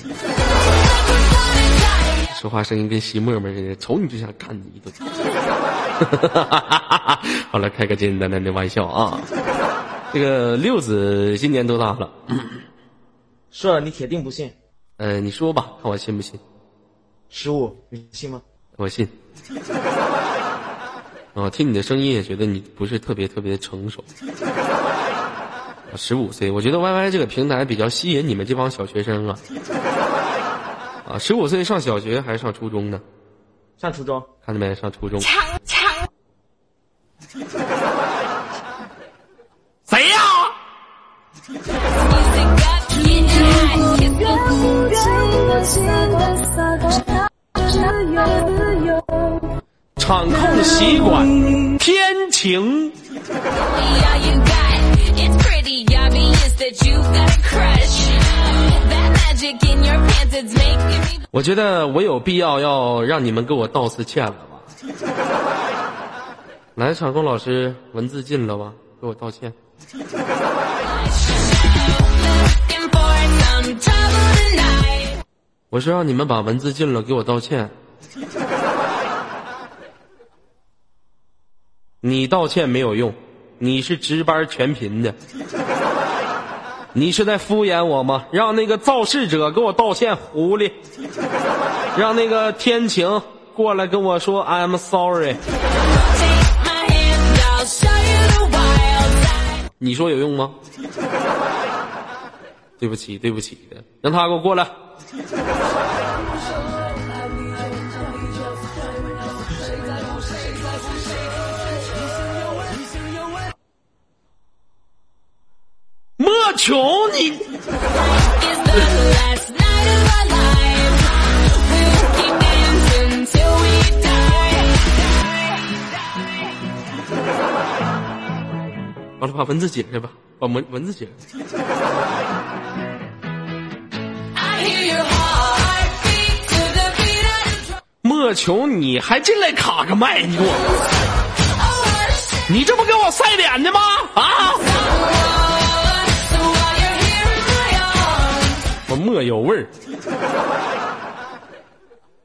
说话声音跟吸沫沫似的，瞅你就想干你一顿。[LAUGHS] 好了，开个简简单单的玩笑啊。这个六子今年多大了？
说了你铁定不信，
呃，你说吧，看我信不信？
十五，你信吗？
我信。啊，[LAUGHS] 听你的声音也觉得你不是特别特别成熟。十五岁，我觉得 Y Y 这个平台比较吸引你们这帮小学生啊。啊，十五岁上小学还是上初中呢？
上初中，
看见没？上初中。谁呀、场控习惯，天晴。我觉得我有必要要让你们给我道次歉了吧？[LAUGHS] 来，场控老师，文字进了吧？给我道歉。我是让你们把文字进了，给我道歉。你道歉没有用，你是值班全频的，你是在敷衍我吗？让那个肇事者给我道歉，狐狸，让那个天晴过来跟我说 I'm sorry。你说有用吗？对不起，对不起的，让他给我过来。完了，把文字解开吧，把文文字解
开。
莫琼，你还进来卡个麦，你给我，你这不给我晒脸的吗？啊！莫有味儿。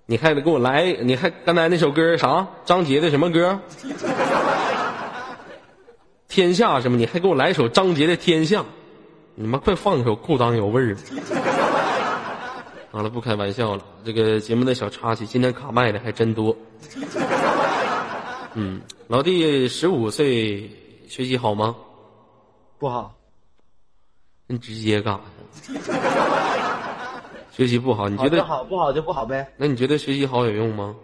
你还得给我来，你还刚才那首歌啥？张杰的什么歌？天下什么？你还给我来一首张杰的《天下》？你们快放一首《裤裆有味儿》。好了，不开玩笑了，这个节目的小插曲，今天卡麦的还真多。嗯，老弟十五岁，学习好吗？
不好，
你直接干啥呀？学习不好，你觉得
好？好，不好就不好呗，
那你觉得学习好有用吗？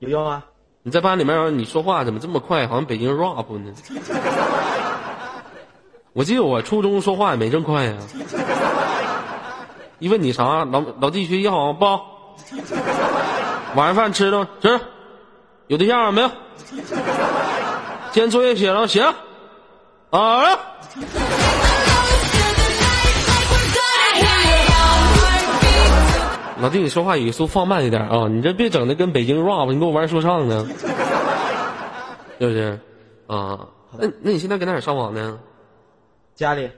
有用啊。
你在班里面，你说话怎么这么快，好像北京 rap 呢？[LAUGHS] 我记得我初中说话也没这么快呀、一问你啥，老老弟学习好不好？[LAUGHS] 晚上饭吃了吗吃？有对象了没有？今天作业写了写了啊？老弟，你说话语速放慢一点啊！你这别整的跟北京 rap，你给我玩说唱呢，是不是？啊，那那你现在搁哪儿上网呢？
家里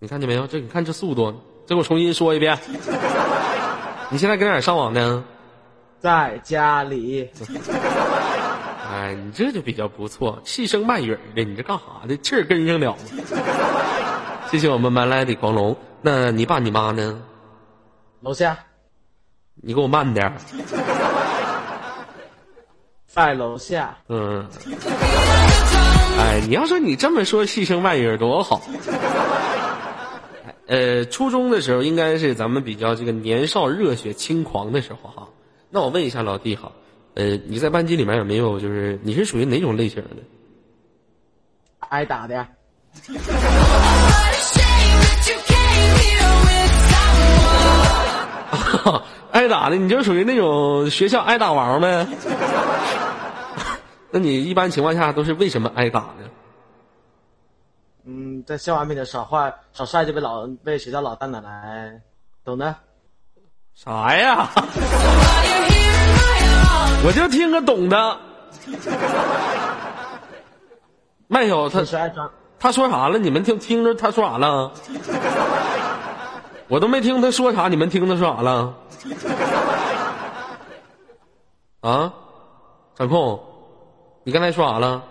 你看见没有？这你看这速度，再给我重新说一遍。[LAUGHS] 你现在搁哪儿上网呢？
在家里，[LAUGHS]
哎，你这就比较不错，细声慢语的，你这干啥的？气儿跟上了吗？[LAUGHS] 谢谢我们蛮来的狂龙。那你爸你妈呢？
楼下
你给我慢点儿。
在楼下，
嗯。哎，你要说你这么说细声慢语多好。呃，初中的时候应该是咱们比较这个年少热血轻狂的时候哈。那我问一下老弟哈，呃，你在班级里面有没有就是你是属于哪种类型的？
挨打的呀，[LAUGHS]
挨打的，你就属于那种学校挨打王呗？[LAUGHS] 那你一般情况下都是为什么挨打呢？
嗯，在校外面的耍坏耍帅就被老被学校老大奶奶，懂的。
啥呀？[LAUGHS] 我就听个懂的。麦小他他说啥了？你们听听着他说啥了？我都没听他说啥，你们听他说啥了？[LAUGHS] 啊，掌控，你刚才说啥了？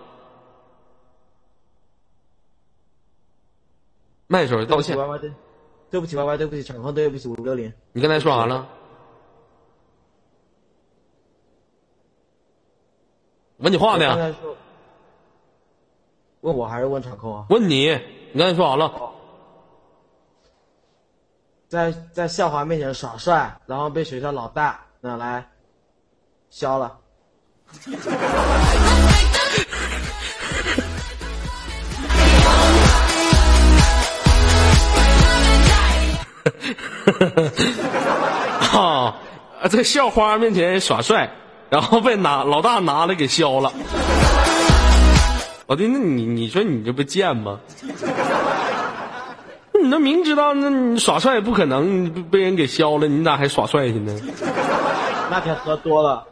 麦手道歉
对，对不起歪歪对不起场控，对不起五六零。
你刚才说啥了？问你话呢？
问我还是问场控啊？
问你，你刚才说啥了？
在在校花面前耍帅，然后被学校老大拿来削了。[LAUGHS]
啊，在校花面前耍帅，然后被拿老大拿来给削了。老弟，那你你说你这不贱吗？你那明知道那你耍帅不可能被被人给削了，你咋还耍帅去呢？[LAUGHS]
那天喝多了，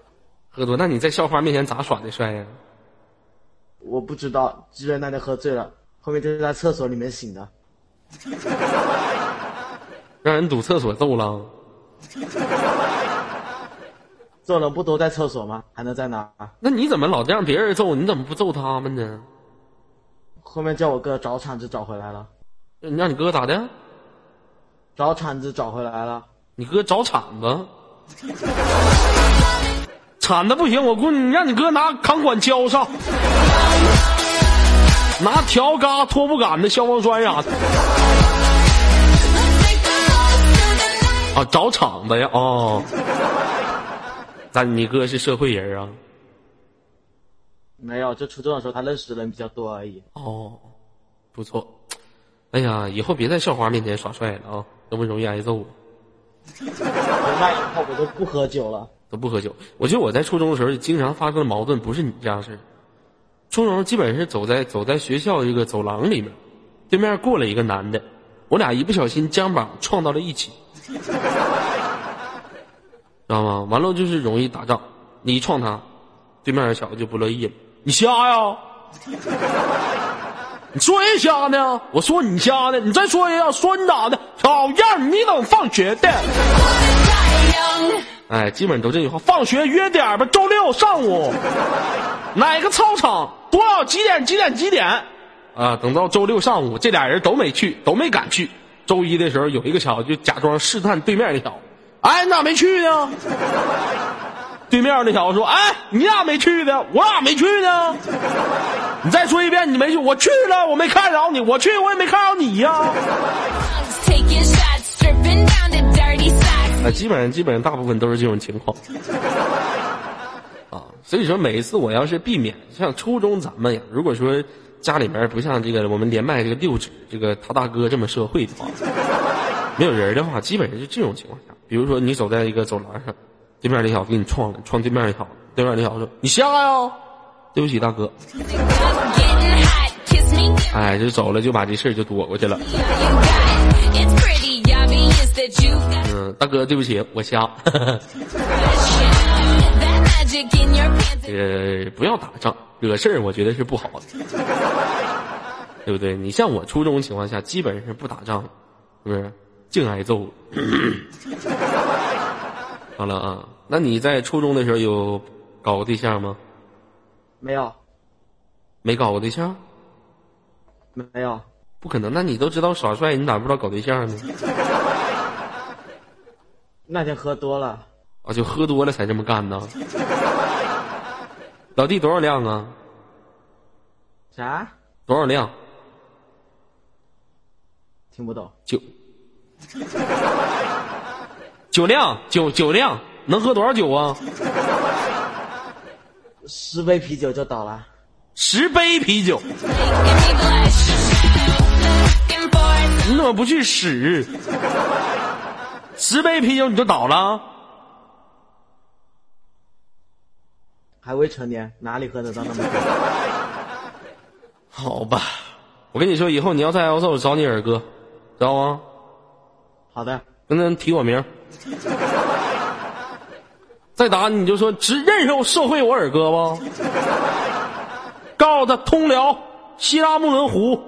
喝多，那你在校花面前咋耍的帅呀？
我不知道，记得那天喝醉了，后面就是在厕所里面醒的。[LAUGHS]
让人堵厕所揍了。[LAUGHS]
揍人不都在厕所吗？还能在哪儿？
那你怎么老让别人揍？你怎么不揍他们呢？
后面叫我哥找铲子找回来了，
你让你哥咋的？
找铲子找回来了。
你哥找铲子，铲子不行，我估计你让你哥拿钢管浇上，拿条嘎拖布杆子、消防栓啥的。啊，找场子呀！哦，但你哥是社会人啊？
没有，就初中的时候他认识的人比较多而已。
哦，不错。哎呀，以后别在校花面前耍帅了啊，那不容易挨揍。
从那以后我都不喝酒了。
都不喝酒。我觉得我在初中的时候经常发生的矛盾不是你这样式儿，初中基本上是走在走在学校这个走廊里面，对面过来一个男的，我俩一不小心肩膀撞到了一起，[LAUGHS] 知道吗？完了就是容易打仗，你一撞他，对面的小子就不乐意了，你瞎呀？你说人瞎呢？我说你瞎呢？你再说人家说你咋的？讨厌！你等放学的。哎，基本都这句话。放学约点儿吧，周六上午，哪个操场？多少几点？几点？几点？啊，等到周六上午，这俩人都没去，都没敢去。周一的时候，有一个小子就假装试探对面那小子，哎，你咋没去呢？对面那小子说，哎，你咋没去呢？我咋没去呢？你再说一遍，你没去，我去了，我没看着你，我去，我也没看着你呀。啊，基本上基本上大部分都是这种情况。啊，所以说每一次我要是避免像初中咱们呀，如果说家里面不像这个我们连麦这个六指这个他大哥这么社会的话，没有人的话，基本上就这种情况下，比如说你走在一个走廊上，对面那小子给你撞了，撞对面那小子，对面那小子说你瞎呀？对不起大哥，哎，就走了，就把这事儿就躲过去了。嗯，大哥，对不起，我瞎。呃 [LAUGHS] 不要打仗，惹事儿，我觉得是不好的，对不对？你像我初中情况下，基本上是不打仗，是不是？净挨揍。[COUGHS] 好了啊，那你在初中的时候有搞过对象吗？
没有，
没搞过对象？
没有，
不可能，那你都知道耍帅，你咋不知道搞对象呢？
那天喝多了，
啊，就喝多了才这么干呢？老弟多少量啊？
啥？
多少量？
听不懂。
九九辆，九九辆，能喝多少酒啊？
十杯啤酒就倒了。
十杯啤酒你怎么不去使？十杯啤酒你就倒了？
还未成年，哪里喝得到那么多？
好吧，我跟你说，以后你要再挨揍，找你二哥，知道吗？
好的，
跟他提我名儿。再打你就说只认识社会我耳哥不告诉他通辽西拉木伦湖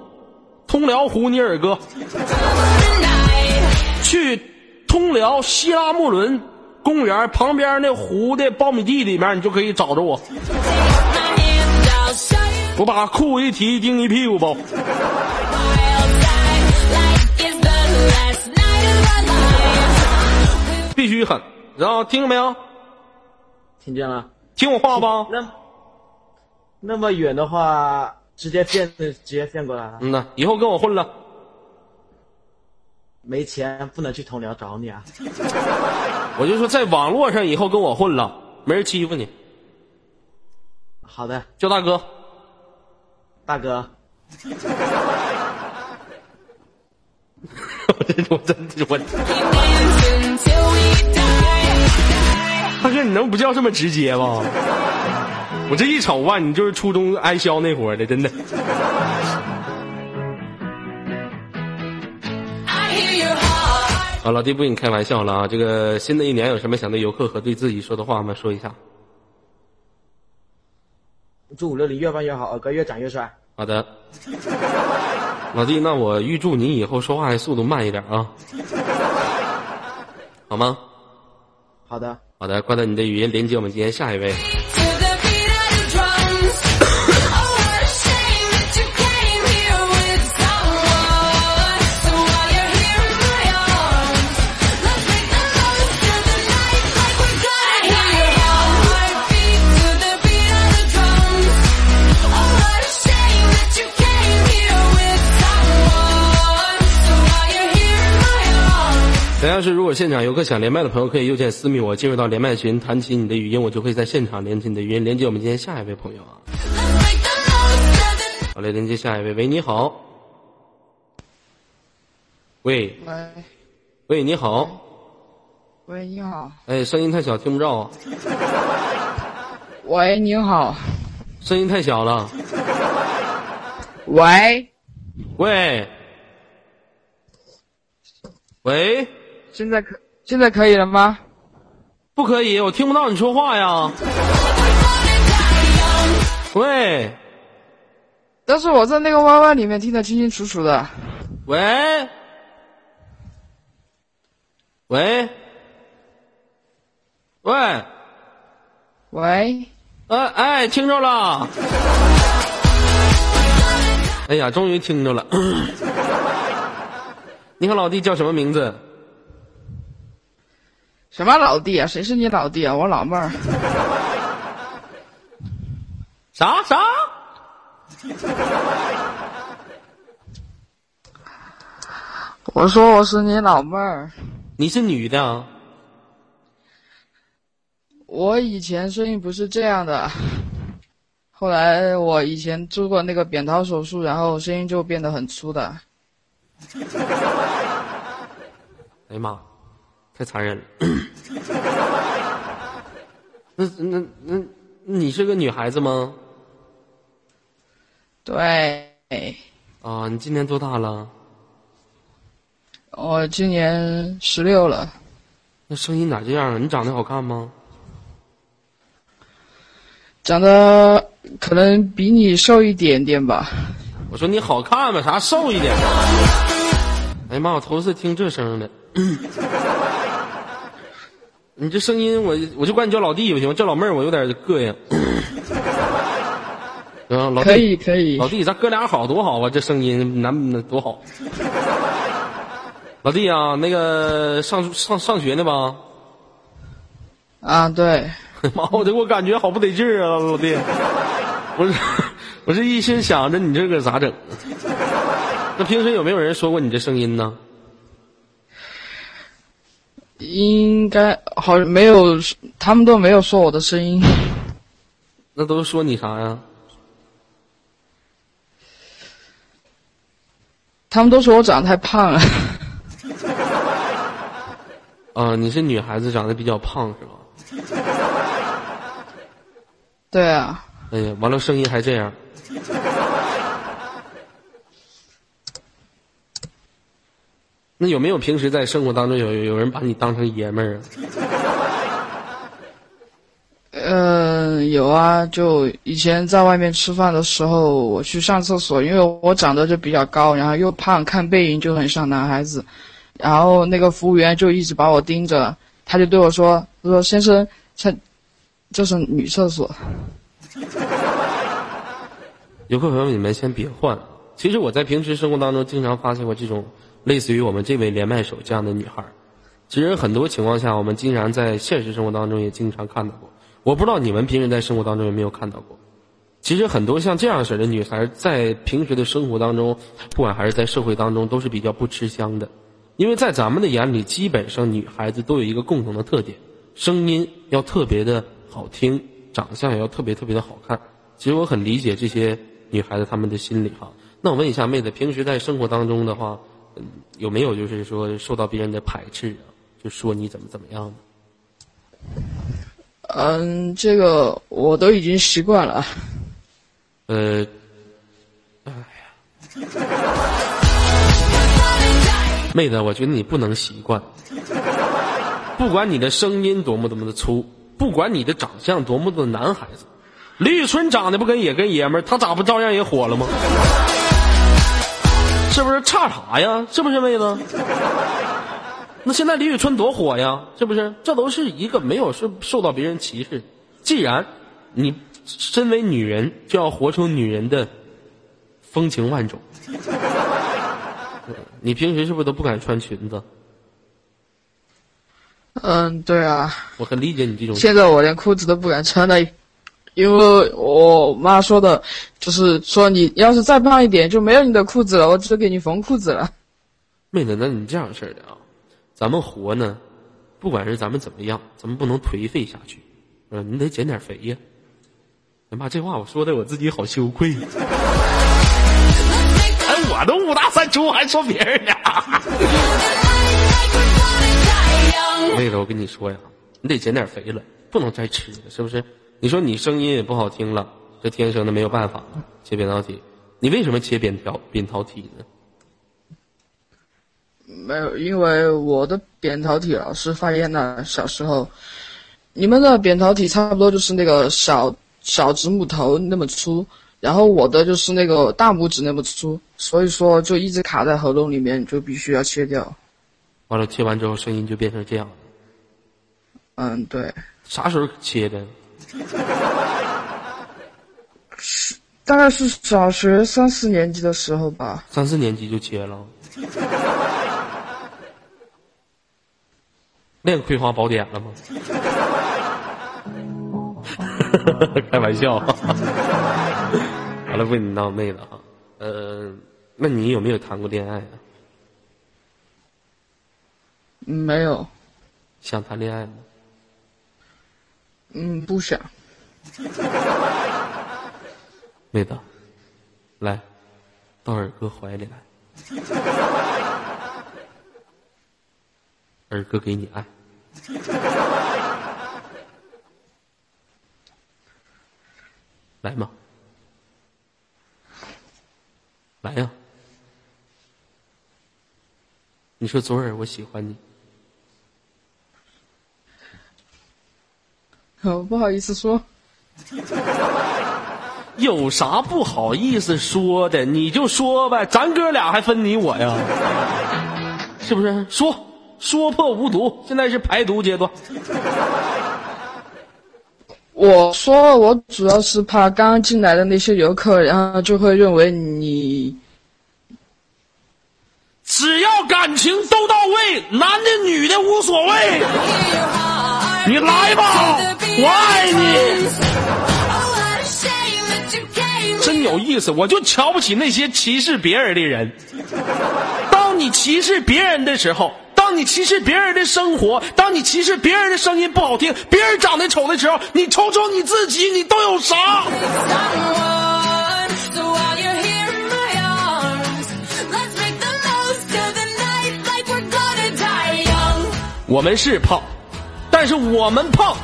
通辽湖你耳哥。去通辽西拉木伦公园旁边那湖的苞米地里面你就可以找着我。我把裤一提钉一屁股
包。
必须狠。然后听见没有？
听见了。
听我话吧。
那那么远的话，直接变直接变过来了。
嗯呐，以后跟我混了。
没钱不能去同僚找你啊。[LAUGHS]
我就说在网络上以后跟我混了，没人欺负你，
好的，
叫大哥。
大哥，[LAUGHS]
我真我真我大哥，你能不叫这么直接吗？我这一瞅吧，你就是初中挨削那会儿的，真的。好，老弟不跟你开玩笑了啊！这个新的一年有什么想对游客和对自己说的话吗？说一下。
祝五六零越办越好，二哥越长越帅。
好的，老弟，那我预祝你以后说话的速度慢一点啊。好吗？
好的，
好的，挂断你的语音，连接我们今天下一位。大家是如果现场游客想连麦的朋友，可以右键私密我，进入到连麦群，弹起你的语音，我就会在现场连起你的语音，连接我们今天下一位朋友啊。好嘞，连接下一位，喂，你好。喂
喂
喂，你好，
喂，你好。
哎，声音太小，听不着啊，[LAUGHS]
喂，你好。
声音太小了。
喂，
喂喂，
现在可现在可以了吗？
不可以，我听不到你说话呀。喂
但是我在那个 YY 里面听得清清楚楚的。
喂喂喂，
喂，
哎哎，听着了。哎呀，终于听着了。[COUGHS] 你看，老弟叫什么名字？
什么老弟啊？谁是你老弟啊？我老妹儿。
啥啥？
我说我是你老妹儿。
你是女的啊？
我以前声音不是这样的，后来我以前做过那个扁桃手术，然后声音就变得很粗的。
哎呀妈，太残忍了。[COUGHS] 那那那，你是个女孩子吗？
对，
啊，你今年多大了？
我今年十六了，
那声音咋这样啊？你长得好看吗？
长得可能比你瘦一点点吧。
我说你好看吗？啥瘦一点？哎呀妈，我头一次听这声的。[COUGHS] 你这声音，我我就管你叫老弟吧，行吗？叫老妹儿我有点膈应。[COUGHS] 啊，老弟，
可以可以
老，弟，咱哥俩好多好啊，这声音男多好。老弟啊，那个上上上学呢吧？
啊对，[LAUGHS]
妈，我这我感觉好不得劲儿啊，老弟。我是我是一心想着你这个咋整？那平时有没有人说过你这声音呢？
应该好像没有，他们都没有说我的声音。
那都说你啥呀？
他们都说我长得太胖了。[LAUGHS]
啊，你是女孩子，长得比较胖是吧？
对啊，
哎呀，完了，声音还这样。那有没有平时在生活当中有有有人把你当成爷们儿啊？
嗯，[LAUGHS] 有啊，就以前在外面吃饭的时候，我去上厕所，因为我长得就比较高，然后又胖，看背影就很像男孩子，然后那个服务员就一直把我盯着，他就对我说：“他说先生，这这是女厕所。
游客朋友们，你们先别换。其实我在平时生活当中经常发现过这种类似于我们这位连麦手这样的女孩。其实很多情况下，我们经常在现实生活当中也经常看到过。我不知道你们平时在生活当中有没有看到过。其实很多像这样式的女孩，在平时的生活当中，不管还是在社会当中，都是比较不吃香的。因为在咱们的眼里，基本上女孩子都有一个共同的特点：声音要特别的好听，长相也要特别特别的好看。其实我很理解这些女孩子她们的心理哈。那我问一下妹子，平时在生活当中的话，有没有就是说受到别人的排斥啊？就说你怎么怎么样的？”
嗯，这个我都已经习惯了。
呃，哎呀，[LAUGHS] 妹子，我觉得你不能习惯。不管你的声音多么多么的粗，不管你的长相多么的男孩子，李宇春长得不跟也跟爷们儿，他咋不照样也火了吗？是不是差啥呀？是不是妹子？那现在李宇春多火呀，是不是？这都是一个没有受受到别人歧视。既然你身为女人，就要活出女人的风情万种。你平时是不是都不敢穿裙子？
嗯，对啊，
我很理解你这种。
现在我连裤子都不敢穿了，因为我妈说的，就是说你要是再胖一点，就没有你的裤子了，我只给你缝裤子了。
妹子，那你这样式的啊，咱们活呢，不管是咱们怎么样，咱们不能颓废下去，嗯、你得减点肥呀。哎妈，这话我说的我自己好羞愧。哎，我都五大三粗，还说别人呢。妹子，我跟你说呀，你得减点肥了，不能再吃了，是不是？你说你声音也不好听了，这天生的没有办法了，切扁桃体。你为什么切扁条扁桃体呢？
没有，因为我的扁桃体老是发炎了。小时候，你们的扁桃体差不多就是那个小小指拇头那么粗，然后我的就是那个大拇指那么粗，所以说就一直卡在喉咙里面，就必须要切掉。
完了，切完之后声音就变成这样了。
嗯，对，
啥时候切的？[LAUGHS]
大概是小学三四年级的时候吧。
三四年级就切了。[LAUGHS] 练《葵花宝典》了吗？[LAUGHS] 开玩笑。完了，问你闹妹子啊，呃，那你有没有谈过恋爱啊？
嗯，没有，
想谈恋爱吗？
嗯，不是。
妹子，来，到二哥怀里来，[LAUGHS] 二哥给你爱。来嘛，来呀！你说左耳我喜欢你，
哦，不好意思说。[LAUGHS]
有啥不好意思说的？你就说呗，咱哥俩还分你我呀？[LAUGHS] 是不是？说说破无毒，现在是排毒阶段。
我说我主要是怕刚进来的那些游客，然后就会认为你
只要感情都到位，男的女的无所谓。你来吧，我爱你。真有意思，我就瞧不起那些歧视别人的人。当你歧视别人的时候，当你歧视别人的生活，当你歧视别人的声音不好听，别人长得丑的时候，你瞅瞅你自己，你都有啥？我们是胖，但是我们胖，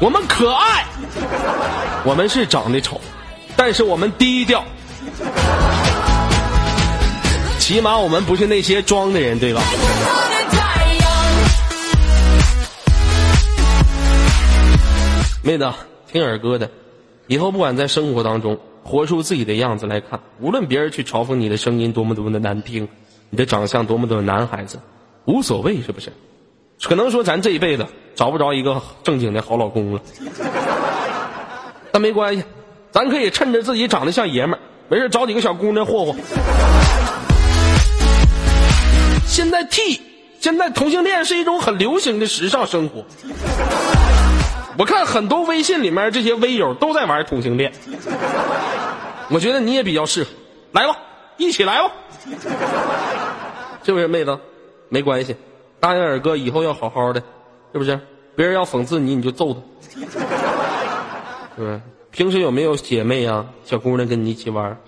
我们可爱。我们是长得丑，但是我们低调。起码我们不是那些装的人，对吧？妹子，听耳哥的，以后不管在生活当中活出自己的样子来看，无论别人去嘲讽你的声音多么多么的难听，你的长相多么多么男孩子，无所谓，是不是？可能说咱这一辈子找不着一个正经的好老公了，但没关系，咱可以趁着自己长得像爷们儿，没事找几个小姑娘霍霍。现在 T，现在同性恋是一种很流行的时尚生活。我看很多微信里面这些微友都在玩同性恋，我觉得你也比较适合，来吧，一起来吧，是不是妹子？没关系，答应二哥以后要好好的，是不是？别人要讽刺你，你就揍他，是不是？平时有没有姐妹啊、小姑娘跟你一起玩？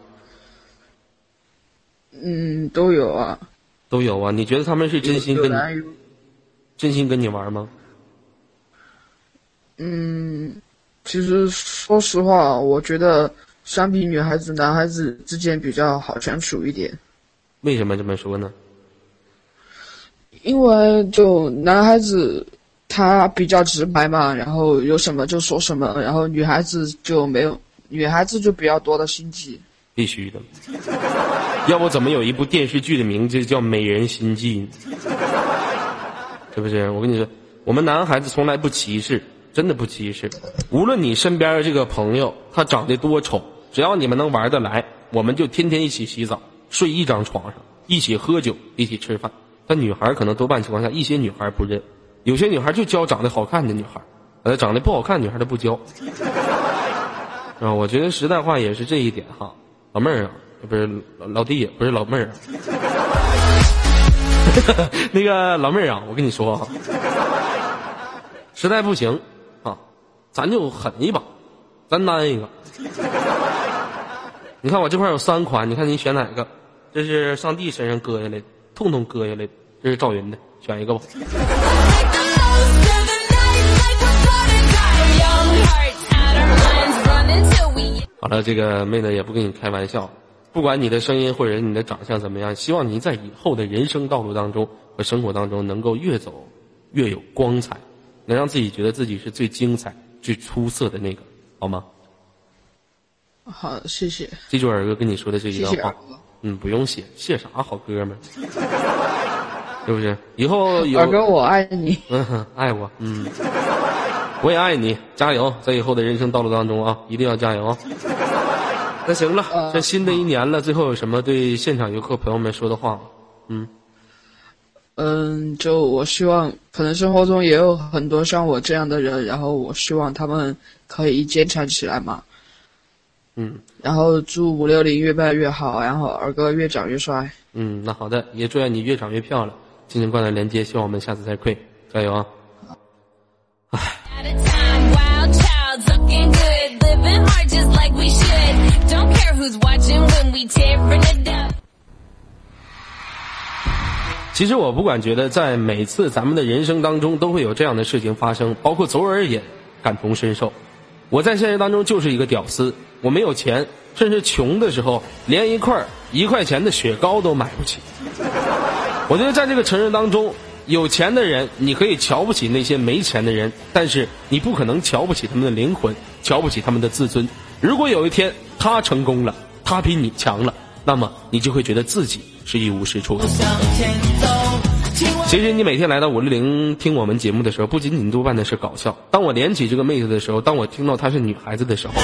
嗯都有啊，
都有啊。你觉得他们是真心跟你真心跟你玩吗？
嗯，其实说实话，我觉得相比女孩子，男孩子之间比较好相处一点，
为什么这么说呢？
因为就男孩子他比较直白嘛，然后有什么就说什么，然后女孩子就没有，女孩子就比较多的心机。
必须的，要不怎么有一部电视剧的名字叫《美人心计》呢？是不是？我跟你说，我们男孩子从来不歧视，真的不歧视。无论你身边的这个朋友他长得多丑，只要你们能玩得来，我们就天天一起洗澡，睡一张床上，一起喝酒，一起吃饭。但女孩可能多半情况下，一些女孩不认，有些女孩就教长得好看的女孩，呃，长得不好看女孩她不教。[LAUGHS] 啊，我觉得实在话也是这一点哈。老妹儿啊，不是老老弟，不是老妹儿啊。[LAUGHS] 那个老妹儿啊，我跟你说啊，实在不行啊，咱就狠一把，咱单一个。你看我这块有三款，你看你选哪个？这是上帝身上割下来的，痛痛割下来的，这是赵云的，选一个吧。好了，这个妹子也不跟你开玩笑，不管你的声音或者你的长相怎么样，希望你在以后的人生道路当中和生活当中能够越走越有光彩，能让自己觉得自己是最精彩、最出色的那个，好吗？
好，谢谢，
记住尔哥跟你说的这一段话。嗯，不用谢，谢啥，好哥们儿，[LAUGHS] 是不是？以后有
二哥，我爱你。
嗯哼，爱我，嗯，我也爱你，加油，在以后的人生道路当中啊，一定要加油啊！那行了，
呃
这新的一年了，最后有什么对现场游客朋友们说的话吗？嗯，
嗯，就我希望，可能生活中也有很多像我这样的人，然后我希望他们可以坚强起来嘛。
嗯
然后祝五六零越办越好，然后二哥越长越帅。
嗯，那好的，也祝愿你越长越漂亮。新型冠的连接希望我们下次再会。加油啊。
唉
其实我不管觉得在每次咱们的人生当中都会有这样的事情发生包括昨儿也感同身受。我在现实当中就是一个屌丝我没有钱甚至穷的时候连一块一块钱的雪糕都买不起。我觉得在这个城市当中，有钱的人你可以瞧不起那些没钱的人，但是你不可能瞧不起他们的灵魂，瞧不起他们的自尊。如果有一天他成功了，他比你强了，那么你就会觉得自己是一无是处的。其实你每天来到五六零听我们节目的时候，不仅仅多半的是搞笑。当我连起这个妹子的时候，当我听到她是女孩子的时候，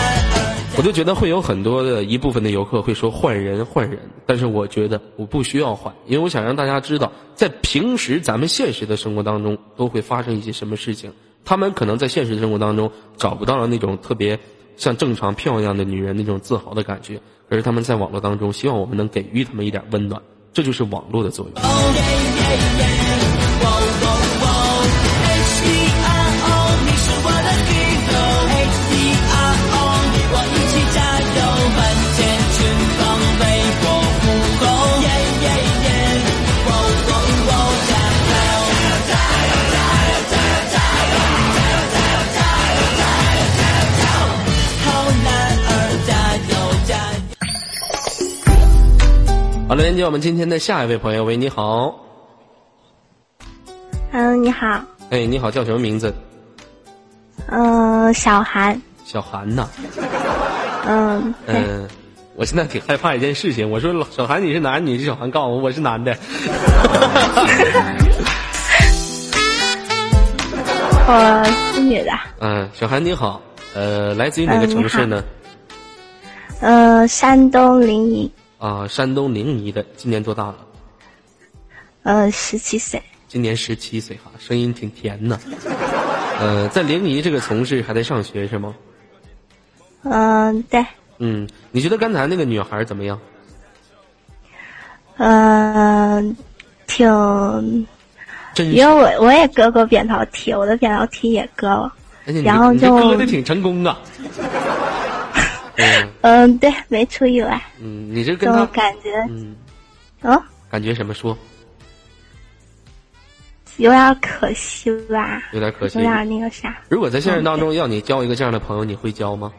我就觉得会有很多的一部分的游客会说换人换人，但是我觉得我不需要换，因为我想让大家知道，在平时咱们现实的生活当中都会发生一些什么事情。他们可能在现实生活当中找不到了那种特别像正常漂亮的女人那种自豪的感觉，可是他们在网络当中希望我们能给予他们一点温暖，这就是网络的作用。好了，连接我们今天的下一位朋友，喂，你好，
嗯，你好，
哎，你好，叫什么名字？
嗯，小韩，
小韩呐，
嗯，对，
嗯、我现在挺害怕一件事情，我说小韩你是男的，你是小韩告诉我我是男的，[LAUGHS]
我是女的，
嗯、小韩你好，呃，来自于哪个城市呢？
呃，山东临沂，
啊，山东临沂的，今年多大了？
呃，十七岁，
今年十七岁哈，声音挺甜的。呃，在临沂这个城市还在上学是吗？
嗯，对，
嗯，你觉得刚才那个女孩怎么样？
嗯，挺，
真
因为我我也割过扁桃体，我的扁桃体也割了，然后就
割的挺成功啊。嗯
嗯，对，没出意外，
嗯，你这跟他
感觉，
嗯，
哦，
感觉什么说？
有点可惜吧，
有点可惜
有。点那个啥，
如果在现实当中要你交一个这样的朋友，你会交吗？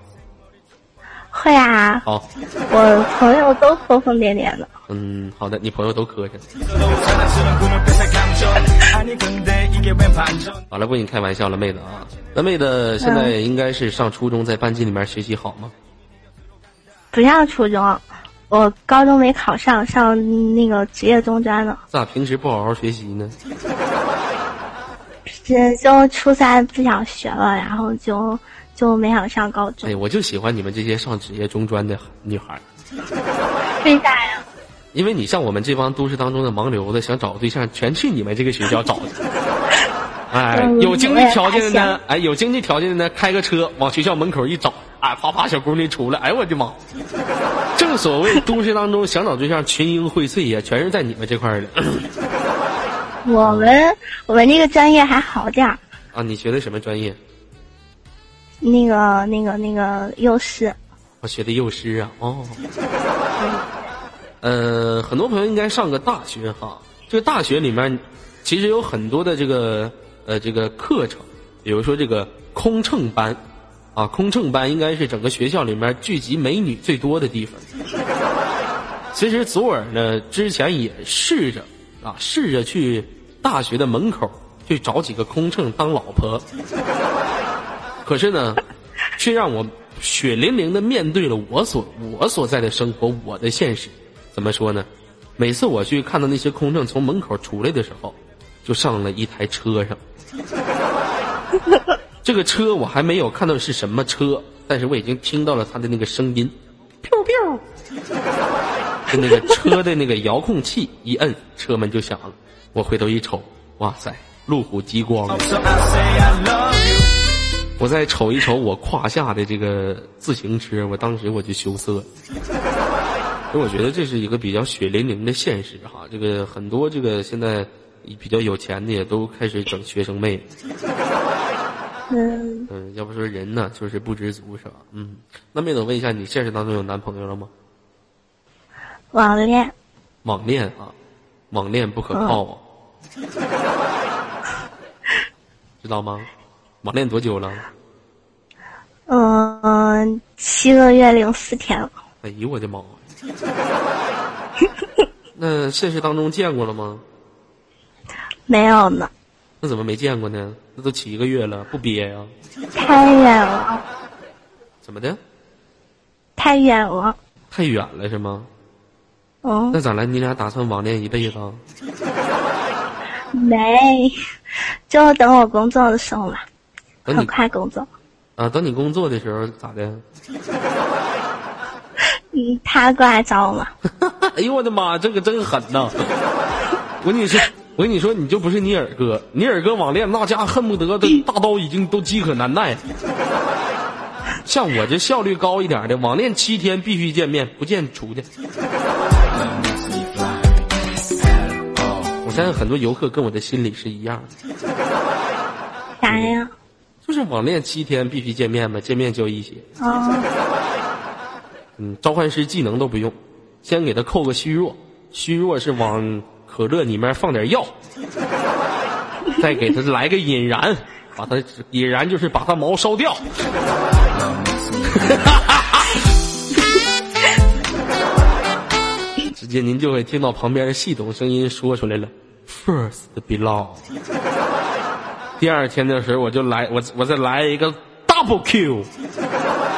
会啊，
好，
我朋友都疯疯癫癫的，
嗯，好的，你朋友都磕碜。好了，不跟你开玩笑了，妹子啊。那妹子现在应该是上初中，在班级里面学习好吗？
不上初中，我高中没考上，上那个职业中专了。
咋平时不好好学习呢？
这就初三不想学了，然后就就没想上高中
哎，。我就喜欢你们这些上职业中专的女孩儿，
为啥呀？
因为你像我们这帮都市当中的盲流子，想找个对象，全去你们这个学校找去。哎，
嗯
有经济条件的呢，哎，有经济条件的呢，开个车往学校门口一找，哎，啪啪小姑娘出来，哎我的妈！正所谓 [LAUGHS] 都市当中想找对象，群英荟萃呀，全是在你们这块儿的。
我们我们这个专业还好点儿，
啊，你学的什么专业？
那个那个那个幼师，
我学的幼师啊，哦。呃，很多朋友应该上个大学哈，这个大学里面其实有很多的这个呃这个课程，比如说这个空乘班，啊，空乘班应该是整个学校里面聚集美女最多的地方。其实左耳呢之前也试着啊试着去大学的门口去找几个空乘当老婆，可是呢，却让我血淋淋的面对了我所我所在的生活，我的现实。怎么说呢？每次我去看到那些空乘从门口出来的时候，就上了一台车上。[LAUGHS] 这个车我还没有看到是什么车，但是我已经听到了它的那个声音，飘飘。就那个车的那个遥控器一摁，车门就响了。我回头一瞅，哇塞，路虎极光啊！我再瞅一瞅我胯下的这个自行车，我当时我就羞涩了。所以我觉得这是一个比较血淋淋的现实哈。这个很多这个现在比较有钱的也都开始整学生妹，[LAUGHS]
嗯，
嗯，要不说人呢就是不知足是吧？嗯，那妹子，问一下，你现实当中有男朋友了吗？
网恋，
网恋啊，网恋不可靠啊，[LAUGHS] 知道吗？网恋多久了？
嗯，七个月零四天了，
哎呦我的妈！[LAUGHS] 那现实当中见过了吗？
没有呢，
那怎么没见过呢？那都七个月了，不憋呀？
太远了，
怎么的？
太远了，
太远了是吗？
哦，
那咋了？你俩打算网恋一辈子啊？
没，就等我工作的时候吧，很
等你
快工作。
啊，等你工作的时候咋的？
嗯，他过来找我嘛，[LAUGHS]
哎呦我的妈，这个真狠呐！我跟你说，我跟你说，你就不是尼尔哥，尼尔哥网恋那家恨不得这大刀已经都饥渴难耐。像我这效率高一点的，网恋七天必须见面，不见出去。我相信很多游客跟我的心理是一样的，
啥呀？
就是网恋七天必须见面嘛，见面就一血。
哦，
嗯，召唤师技能都不用，先给他扣个虚弱，虚弱是往可乐里面放点药，[LAUGHS] 再给他来个引燃，把他引燃就是把他毛烧掉。直接您就会听到旁边的系统声音说出来了，First belong。[LAUGHS] 第二天的时候我就来，我我再来一个 double kill。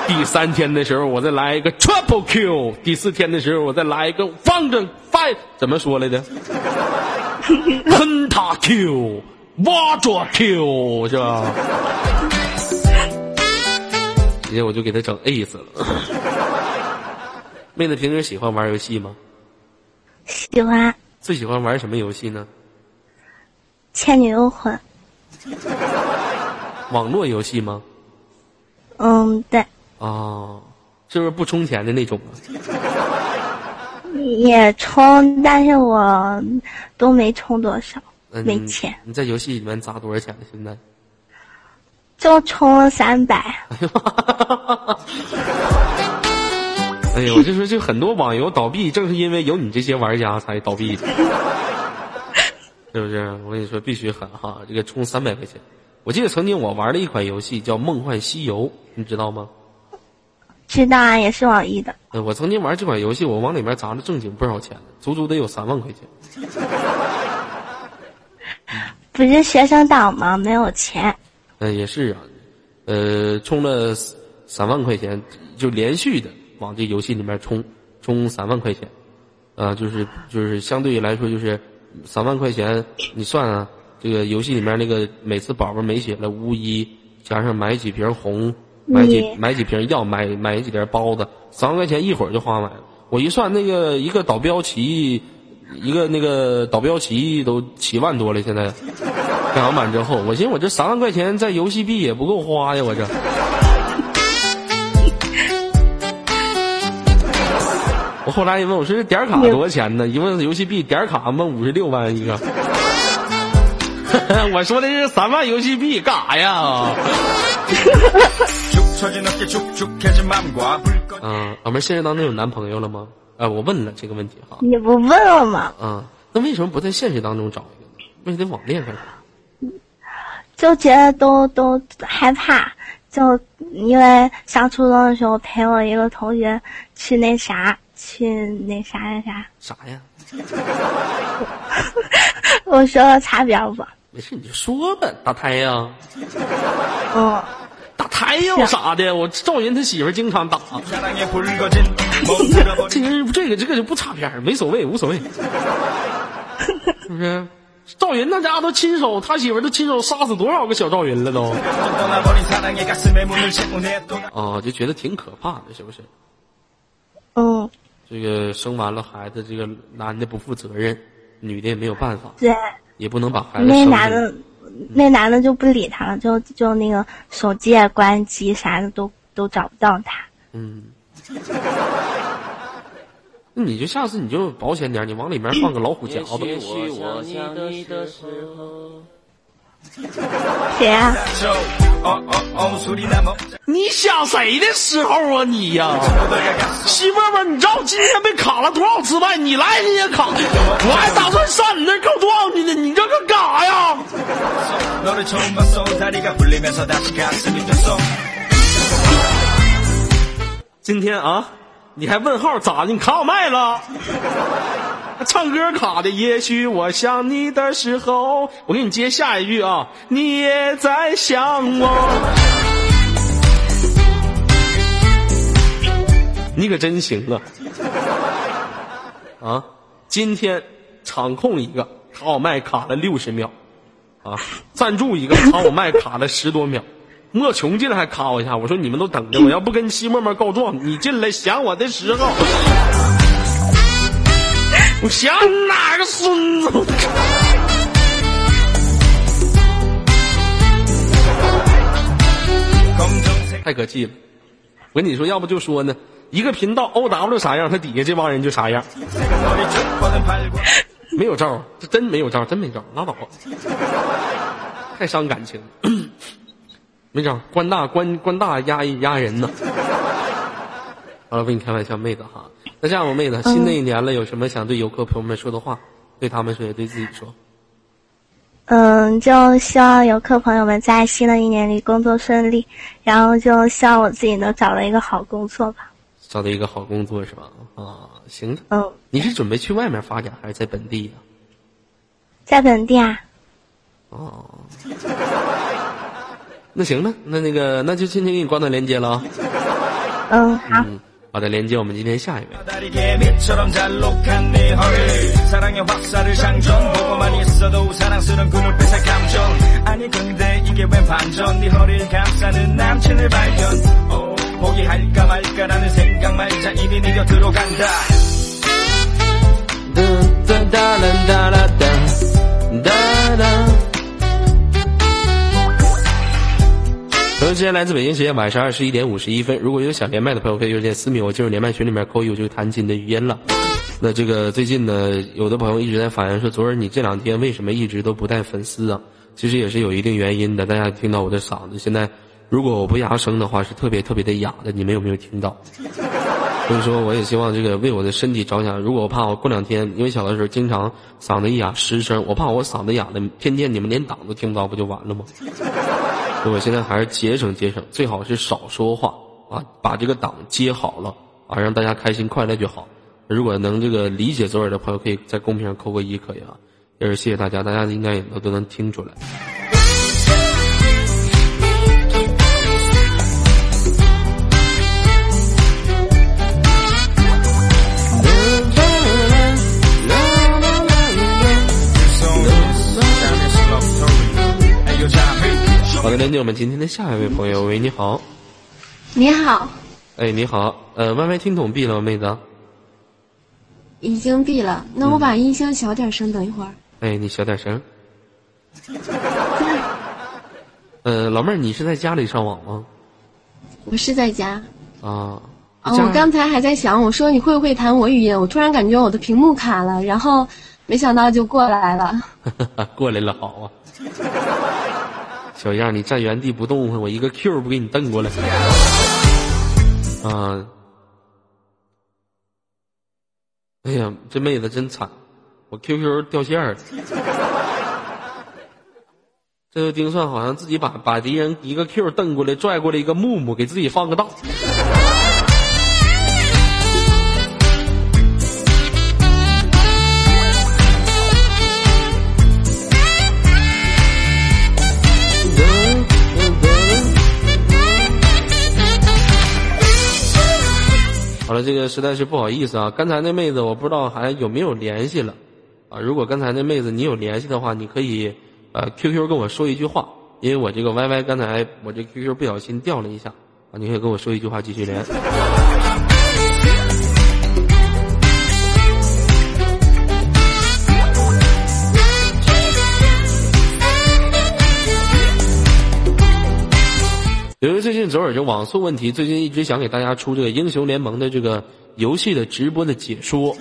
第三天的时候，我再来一个 triple kill；第四天的时候，我再来一个 fountain 怎么说来的 [LAUGHS] 喷他 Q，挖着、kill 是吧？直接我就给他整 ace 了。[LAUGHS] 妹子平时喜欢玩游戏吗？
喜欢
最喜欢玩什么游戏呢？
《倩女幽魂》。
网络游戏吗？
嗯，对，
哦，是不是不充钱的那种啊？
也充，但是我都没充多少，
嗯
没钱，
你在游戏里面砸多少钱了？现在？
就充了三百。[LAUGHS]
哎呦，我就说，就很多网游倒闭，正是因为有你这些玩家才倒闭的，是不是？我跟你说，必须狠哈！这个充三百块钱，我记得曾经我玩了一款游戏叫《梦幻西游》，你知道吗？
知道啊，也是网易的。
嗯我曾经玩这款游戏，我往里面砸了正经不少钱，足足得有三万块钱。[LAUGHS]
不是学生党吗？没有钱。
嗯、也是啊，呃，充了三万块钱，就连续的往这游戏里面充，充三万块钱，啊、就是就是相对来说就是三万块钱，你算啊，这个游戏里面那个每次宝宝没血了巫医，加上买几瓶红，买几
嗯
买几瓶药，买买几碟包子，三万块钱一会儿就花完了。我一算，那个一个导标旗，一个那个导标旗都七万多了，现在改完版之后，我寻思我这三万块钱在游戏币也不够花呀，我这。我后来一问，我说这点卡多少钱呢？一问游戏币，点卡问五十六万一个。[LAUGHS] 我说的是三万游戏币，干啥呀？[LAUGHS] 嗯，老妹儿现实当中有男朋友了吗？哎，我问了这个问题哈。
你不问了吗？
嗯，那为什么不在现实当中找一个呢？为什么得网恋？干啥？
就觉得都都害怕。就因为上初中的时候陪我一个同学去那啥，去那啥，那啥
啥呀。[LAUGHS]
我说的边别不，
没事，你就说呗。大胎呀，
嗯。
打胎有啥的我赵云他媳妇经常打。这实这个这个就不插边没所谓无所谓。是不是？赵云那家伙都亲手他媳妇都亲手杀死多少个小赵云了都。哦就觉得挺可怕的是不是？
嗯
这个生完了孩子这个男的不负责任女的也没有办法也不能把孩子生
那男的就不理他了，就就那个手机也关机，啥的都都找不到他。
嗯，[LAUGHS] 那你就下次你就保险点，你往里面放个老虎夹子。[LAUGHS]
甜
你想谁的时候啊你呀 [LAUGHS] 媳妇儿你知道我今天被卡了多少次麦你来你也卡。[LAUGHS] 我还打算上你那告状去呢你这个干啥呀今天啊你还问号咋？的你卡我麦了？唱歌卡的，也许我想你的时候，我给你接下一句啊，你也在想我。你可真行啊！啊，今天场控一个卡我麦卡了六十秒，啊，赞助一个卡我麦卡了十多秒，莫琼进来还卡我一下，我说你们都等着，我要不跟西默默告状，你进来想我的时候，我想你哪个孙子太可气了我跟你说要不就说呢一个频道 ow 啥样他底下这帮人就啥样。没有招这真没有招真没招拉倒吧。太伤感情没招官大官官大压压人呢完了不跟你开玩笑妹子哈那这样吧，妹子，新的一年了，有什么想对游客朋友们说的话？对他们说，也对自己说。
嗯，就希望游客朋友们在新的一年里工作顺利，然后就希望我自己能找到一个好工作吧。
找到一个好工作是吧？啊，行的。
嗯，
你是准备去外面发展，还是在本地呀、
在本地啊，
哦，那行了，那那个那就今天给你挂断连接了啊。
嗯，好，
嗯，
아들렌지 어머니네 샤이웨 사랑의 확사를 장전. 보고만 있어도 사랑스런 그 눈빛의 감정. 아니 근데 이게 웬 반전. 네 허리를 감싸는 남친을 발견. 어, 포기할까 말까라는 생각 말자. 이미 네 곁으로 간다.
时间来自北京时间晚上二十一点五十一分。如果有想连麦的朋友，可以邮件私密我进入连麦群里面扣一，我就弹琴的语音了。那这个最近呢，有的朋友一直在反映说，昨儿你这两天为什么一直都不带粉丝啊？其实也是有一定原因的。大家听到我的嗓子，现在如果我不压声的话，是特别特别的哑的。你们有没有听到？[LAUGHS] 所以说，我也希望这个为我的身体着想。如果我怕我过两天，因为小的时候经常嗓子一哑失声，我怕我嗓子哑的，天天你们连档都听不到，不就完了吗？所以我现在还是节省节省，最好是少说话啊，把这个档接好了啊，让大家开心快乐就好。如果能这个理解左耳的朋友，可以在公屏上扣个一，可以啊。也是谢谢大家，大家应该也都都能听出来。连接我们今天的下一位朋友，喂，你好，
你好，
哎，你好，呃，Y Y 听筒闭了吗，妹子？
已经闭了，那我把音箱小点声，等一会儿。
哎，你小点声。[LAUGHS] 呃，老妹儿，你是在家里上网吗？
我是在家。
啊，
我刚才还在想，我说你会不会弹我语音？我突然感觉我的屏幕卡了，然后没想到就过来了。[LAUGHS]
过来了，好啊。小样，你站原地不动，我一个 Q 不给你蹬过来。啊！哎呀，这妹子真惨，我 QQ 掉线儿了。这个丁算好像自己把把敌人一个 Q 蹬过来，拽过来一个木木，给自己放个大。这个实在是不好意思啊！刚才那妹子我不知道还有没有联系了啊？如果刚才那妹子你有联系的话，你可以呃 QQ 跟我说一句话，因为我这个 YY 刚才我这 QQ 不小心掉了一下啊，你可以跟我说一句话继续连。由于最近左耳这网速问题，最近一直想给大家出这个英雄联盟的这个游戏的直播的解说，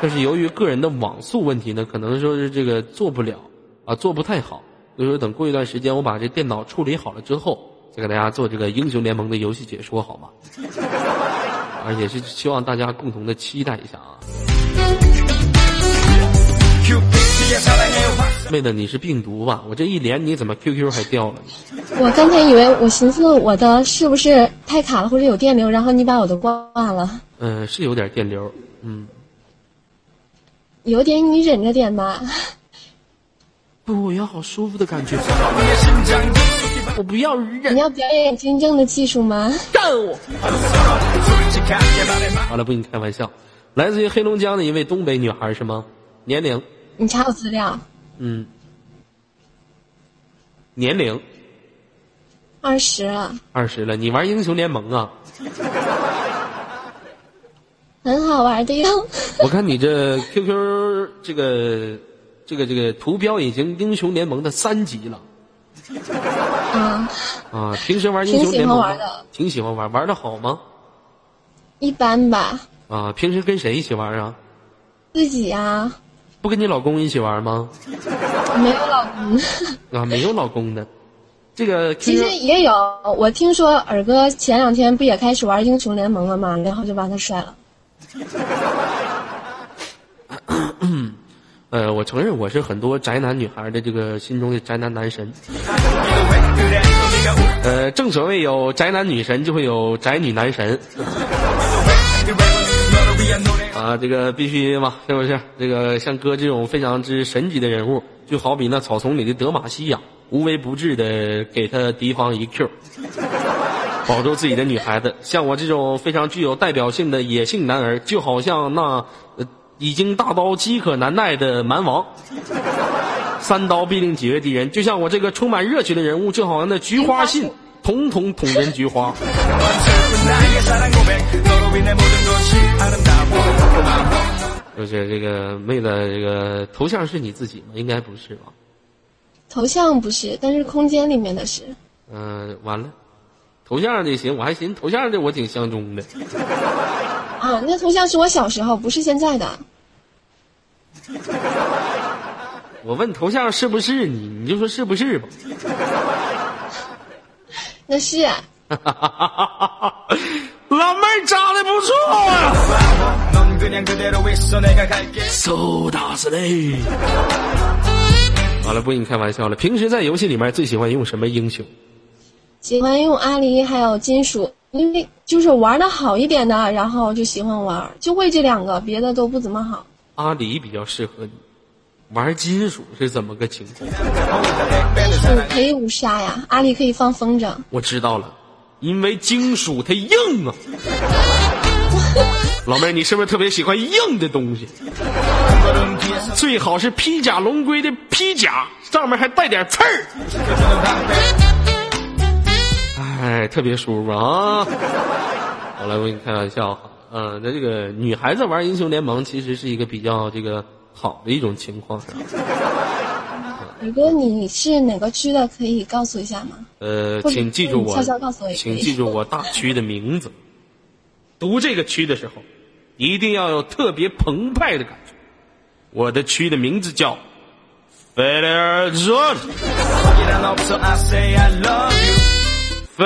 但是由于个人的网速问题呢，可能说是这个做不了啊，做不太好。所以说等过一段时间，我把这电脑处理好了之后，再给大家做这个英雄联盟的游戏解说，好吗？[LAUGHS] 啊，也是希望大家共同的期待一下啊。妹子，你是病毒吧？我这一连你怎么 QQ 还掉了呢？
我刚才以为我寻思我的是不是太卡了，或者有电流，然后你把我的挂了。
嗯、是有点电流，嗯，
有点，你忍着点吧。
不，我要好舒服的感觉。我不要忍
你，要表演真正的技术吗？
干我！好了，不跟你开玩笑。来自于黑龙江的一位东北女孩是吗？年龄，
你查我资料，
嗯，年龄
二十了，
二十了。你玩英雄联盟啊？[LAUGHS]
很好玩的哟。[LAUGHS]
我看你这 QQ 这个这个这个图标已经英雄联盟的三级了
啊，
啊！平时玩英雄联盟吗
挺喜欢玩的
挺喜欢玩，玩的好吗？
一般吧。
啊，平时跟谁一起玩啊？
自己呀、
不跟你老公一起玩吗？
没有老公。[LAUGHS]
啊，没有老公的。这个
其实也有，我听说尔哥前两天不也开始玩英雄联盟了吗？然后就把他甩了。[COUGHS]
呃，我承认我是很多宅男女孩的这个心中的宅男男神。呃，正所谓有宅男女神，就会有宅女男神。啊，这个必须嘛，是不是？这个像哥这种非常之神级的人物，就好比那草丛里的德玛西亚，无微不至的给他敌方一 Q，保住自己的女孩子。像我这种非常具有代表性的野性男儿，就好像那、已经大刀饥渴难耐的蛮王，三刀必定解决敌人。就像我这个充满热血的人物，就好像那菊花信，统统捅人菊花。[LAUGHS] 就是这个妹子，这个头像是你自己吗？应该不是吧？
头像不是，但是空间里面的是。
嗯、完了，头像的行，我还寻思头像的我挺相中的。
啊，那头像是我小时候，不是现在的。
我问头像是不是你，你就说是不是吧。[LAUGHS]
那是啊 [LAUGHS]
老妹儿长得不错啊。
넌 그냥 [LAUGHS] 그대로 있어 내가 갈게
So does it。好了，不跟你开玩笑了。平时在游戏里面最喜欢用什么英雄？
喜欢用阿狸还有金属，因为就是玩的好一点的，然后就喜欢玩，就会这两个，别的都不怎么好。
阿狸比较适合你。玩金属是怎么个情况？
金属可以五杀呀，阿狸可以放风筝。
我知道了，因为金属它硬啊。 [LAUGHS] 老妹儿，你是不是特别喜欢硬的东西？最好是披甲龙龟的披甲，上面还带点刺儿。哎，特别舒服啊！好了，我跟你开玩笑哈。嗯，那这个女孩子玩英雄联盟其实是一个比较这个好的一种情况？
宇哥，你是哪个区的？可以告诉一下吗？
呃，请记住我
悄悄告诉我
请记住我大区的名字。读这个区的时候一定要有特别澎湃的感觉。我的区的名字叫费雷尔
卓，
费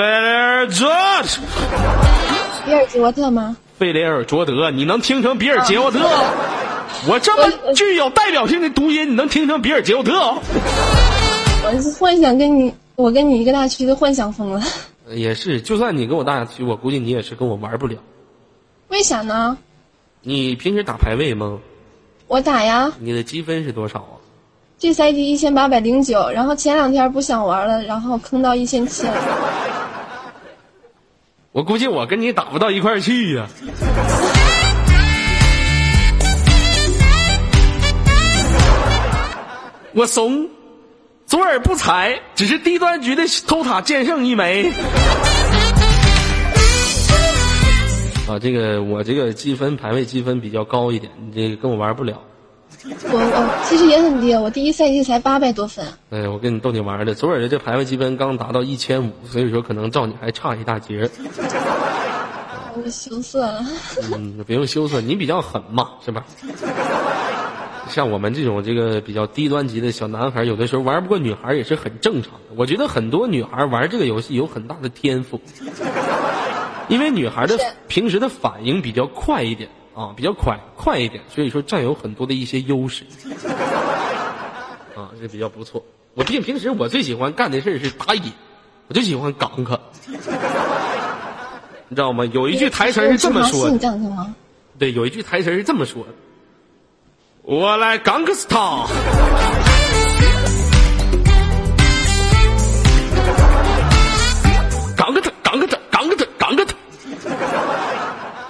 雷尔卓，
比尔杰沃特吗？
费雷尔卓德，你能听成比尔杰沃特？我这么具有代表性的读音，你能听成比尔杰沃特？
我是幻想跟你，我跟你一个大区的幻想疯了。
也是，就算你跟我大区，我估计你也是跟我玩不了。
为啥呢？
你平时打排位吗？
我打呀，
你的积分是多少啊？
这赛季一千八百零九，然后前两天不想玩了，然后坑到一千七了。
我估计我跟你打不到一块儿去呀、我怂，左耳不才，只是低端局的偷塔剑圣一枚。啊，这个我这个积分排位积分比较高一点，你这个跟我玩不了。
我我其实也很低，我第一赛季才八百多分。
哎，我跟你逗你玩的，左耳的这排位积分刚达到一千五，所以说可能照你还差一大截。[LAUGHS]
我羞涩了。
嗯，不用羞涩，你比较狠嘛，是吧？像我们这种这个比较低端级的小男孩，有的时候玩不过女孩也是很正常的。我觉得很多女孩玩这个游戏有很大的天赋，因为女孩的平时的反应比较快一点啊，比较快快一点，所以说占有很多的一些优势 [LAUGHS] 啊，这比较不错。我平平时我最喜欢干的事儿是打野，我就喜欢港克，[LAUGHS] 你知道吗？有一句台词是这么说的？对，有一句台词是这么说的：“我来 gangsta。”港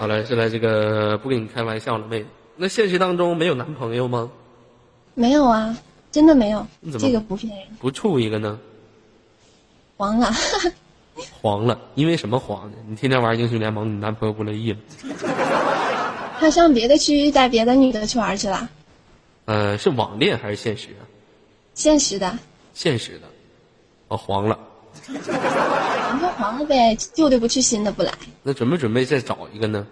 好了，是来这个不跟你开玩笑了，妹子。那现实当中没有男朋友吗？
没有啊，真的没有
你怎，么
这个不骗人。
不处一个呢？
黄了，[LAUGHS]
黄了，因为什么黄呢？你天天玩英雄联盟，你男朋友不乐意了？
他上别的区域带别的女的去玩去了，
呃，是网恋还是现实啊？
现实的，
现实的。哦，黄了。[LAUGHS]
黄就黄了呗，旧的不去，新的不来。
那准备准备再找一个呢？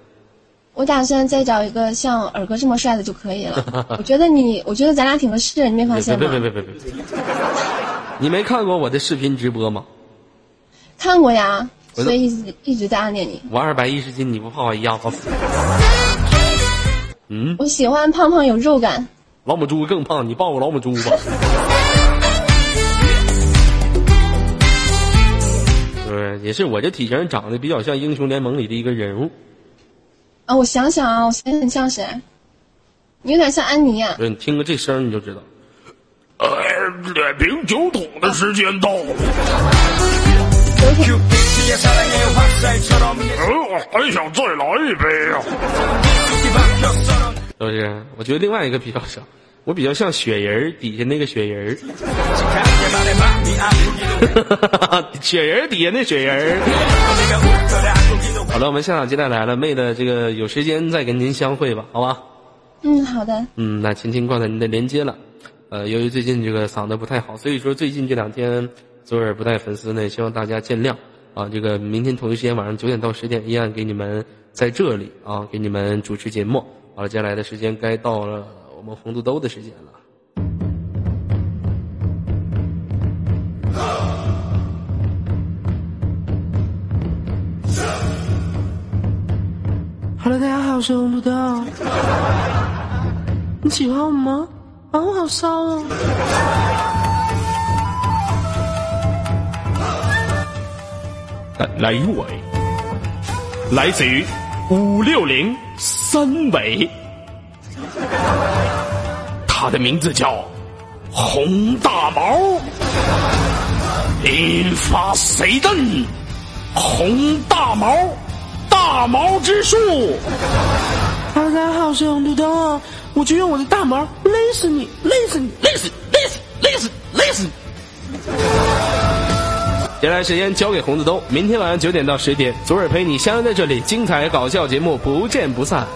我打算再找一个像尔哥这么帅的就可以了。[LAUGHS] 我觉得你，我觉得咱俩挺合适，你没发
别别
现吗？
别别别别！你没看过我的视频直播吗？
看过呀，所以一直一直在暗恋你。
我二百一十斤，你不怕我压死？嗯，
我喜欢胖胖有肉感，
老母猪更胖，你抱个老母猪吧。[LAUGHS] 对？也是我这体型长得比较像英雄联盟里的一个人物。
啊我想想啊我想想你像谁你有点像安妮啊。
对你听个这声你就知道。呃两瓶酒桶的时间到了。呃我还想再来一杯啊。是不是我觉得另外一个比较像我比较像雪人底下那个雪人 [LAUGHS] 雪人底下那雪人好了，我们下场接待来了，妹的这个有时间再跟您相会吧，好吧？
嗯，好的。
嗯，那青青挂在您的连接了。呃，由于最近这个嗓子不太好，所以说最近这两天左耳不带粉丝呢，希望大家见谅啊。这个明天同一时间晚上九点到十点，依然给你们在这里啊，给你们主持节目。好了，接下来的时间该到了。我们红肚兜的时间了。Hello，大家好，我是红肚兜。你喜欢我吗？啊，我好骚哦！来来一位，来自于五六零三尾，[LAUGHS] 他的名字叫红大毛，引发谁震？红大毛，大毛之术，大家好，我是红土豆，我就用我的大毛勒死你，勒死你，勒死，勒死，勒死，勒死你。接下来时间交给红子东，明天晚上九点到十点，左耳陪你相约在这里，精彩搞笑节目不见不散。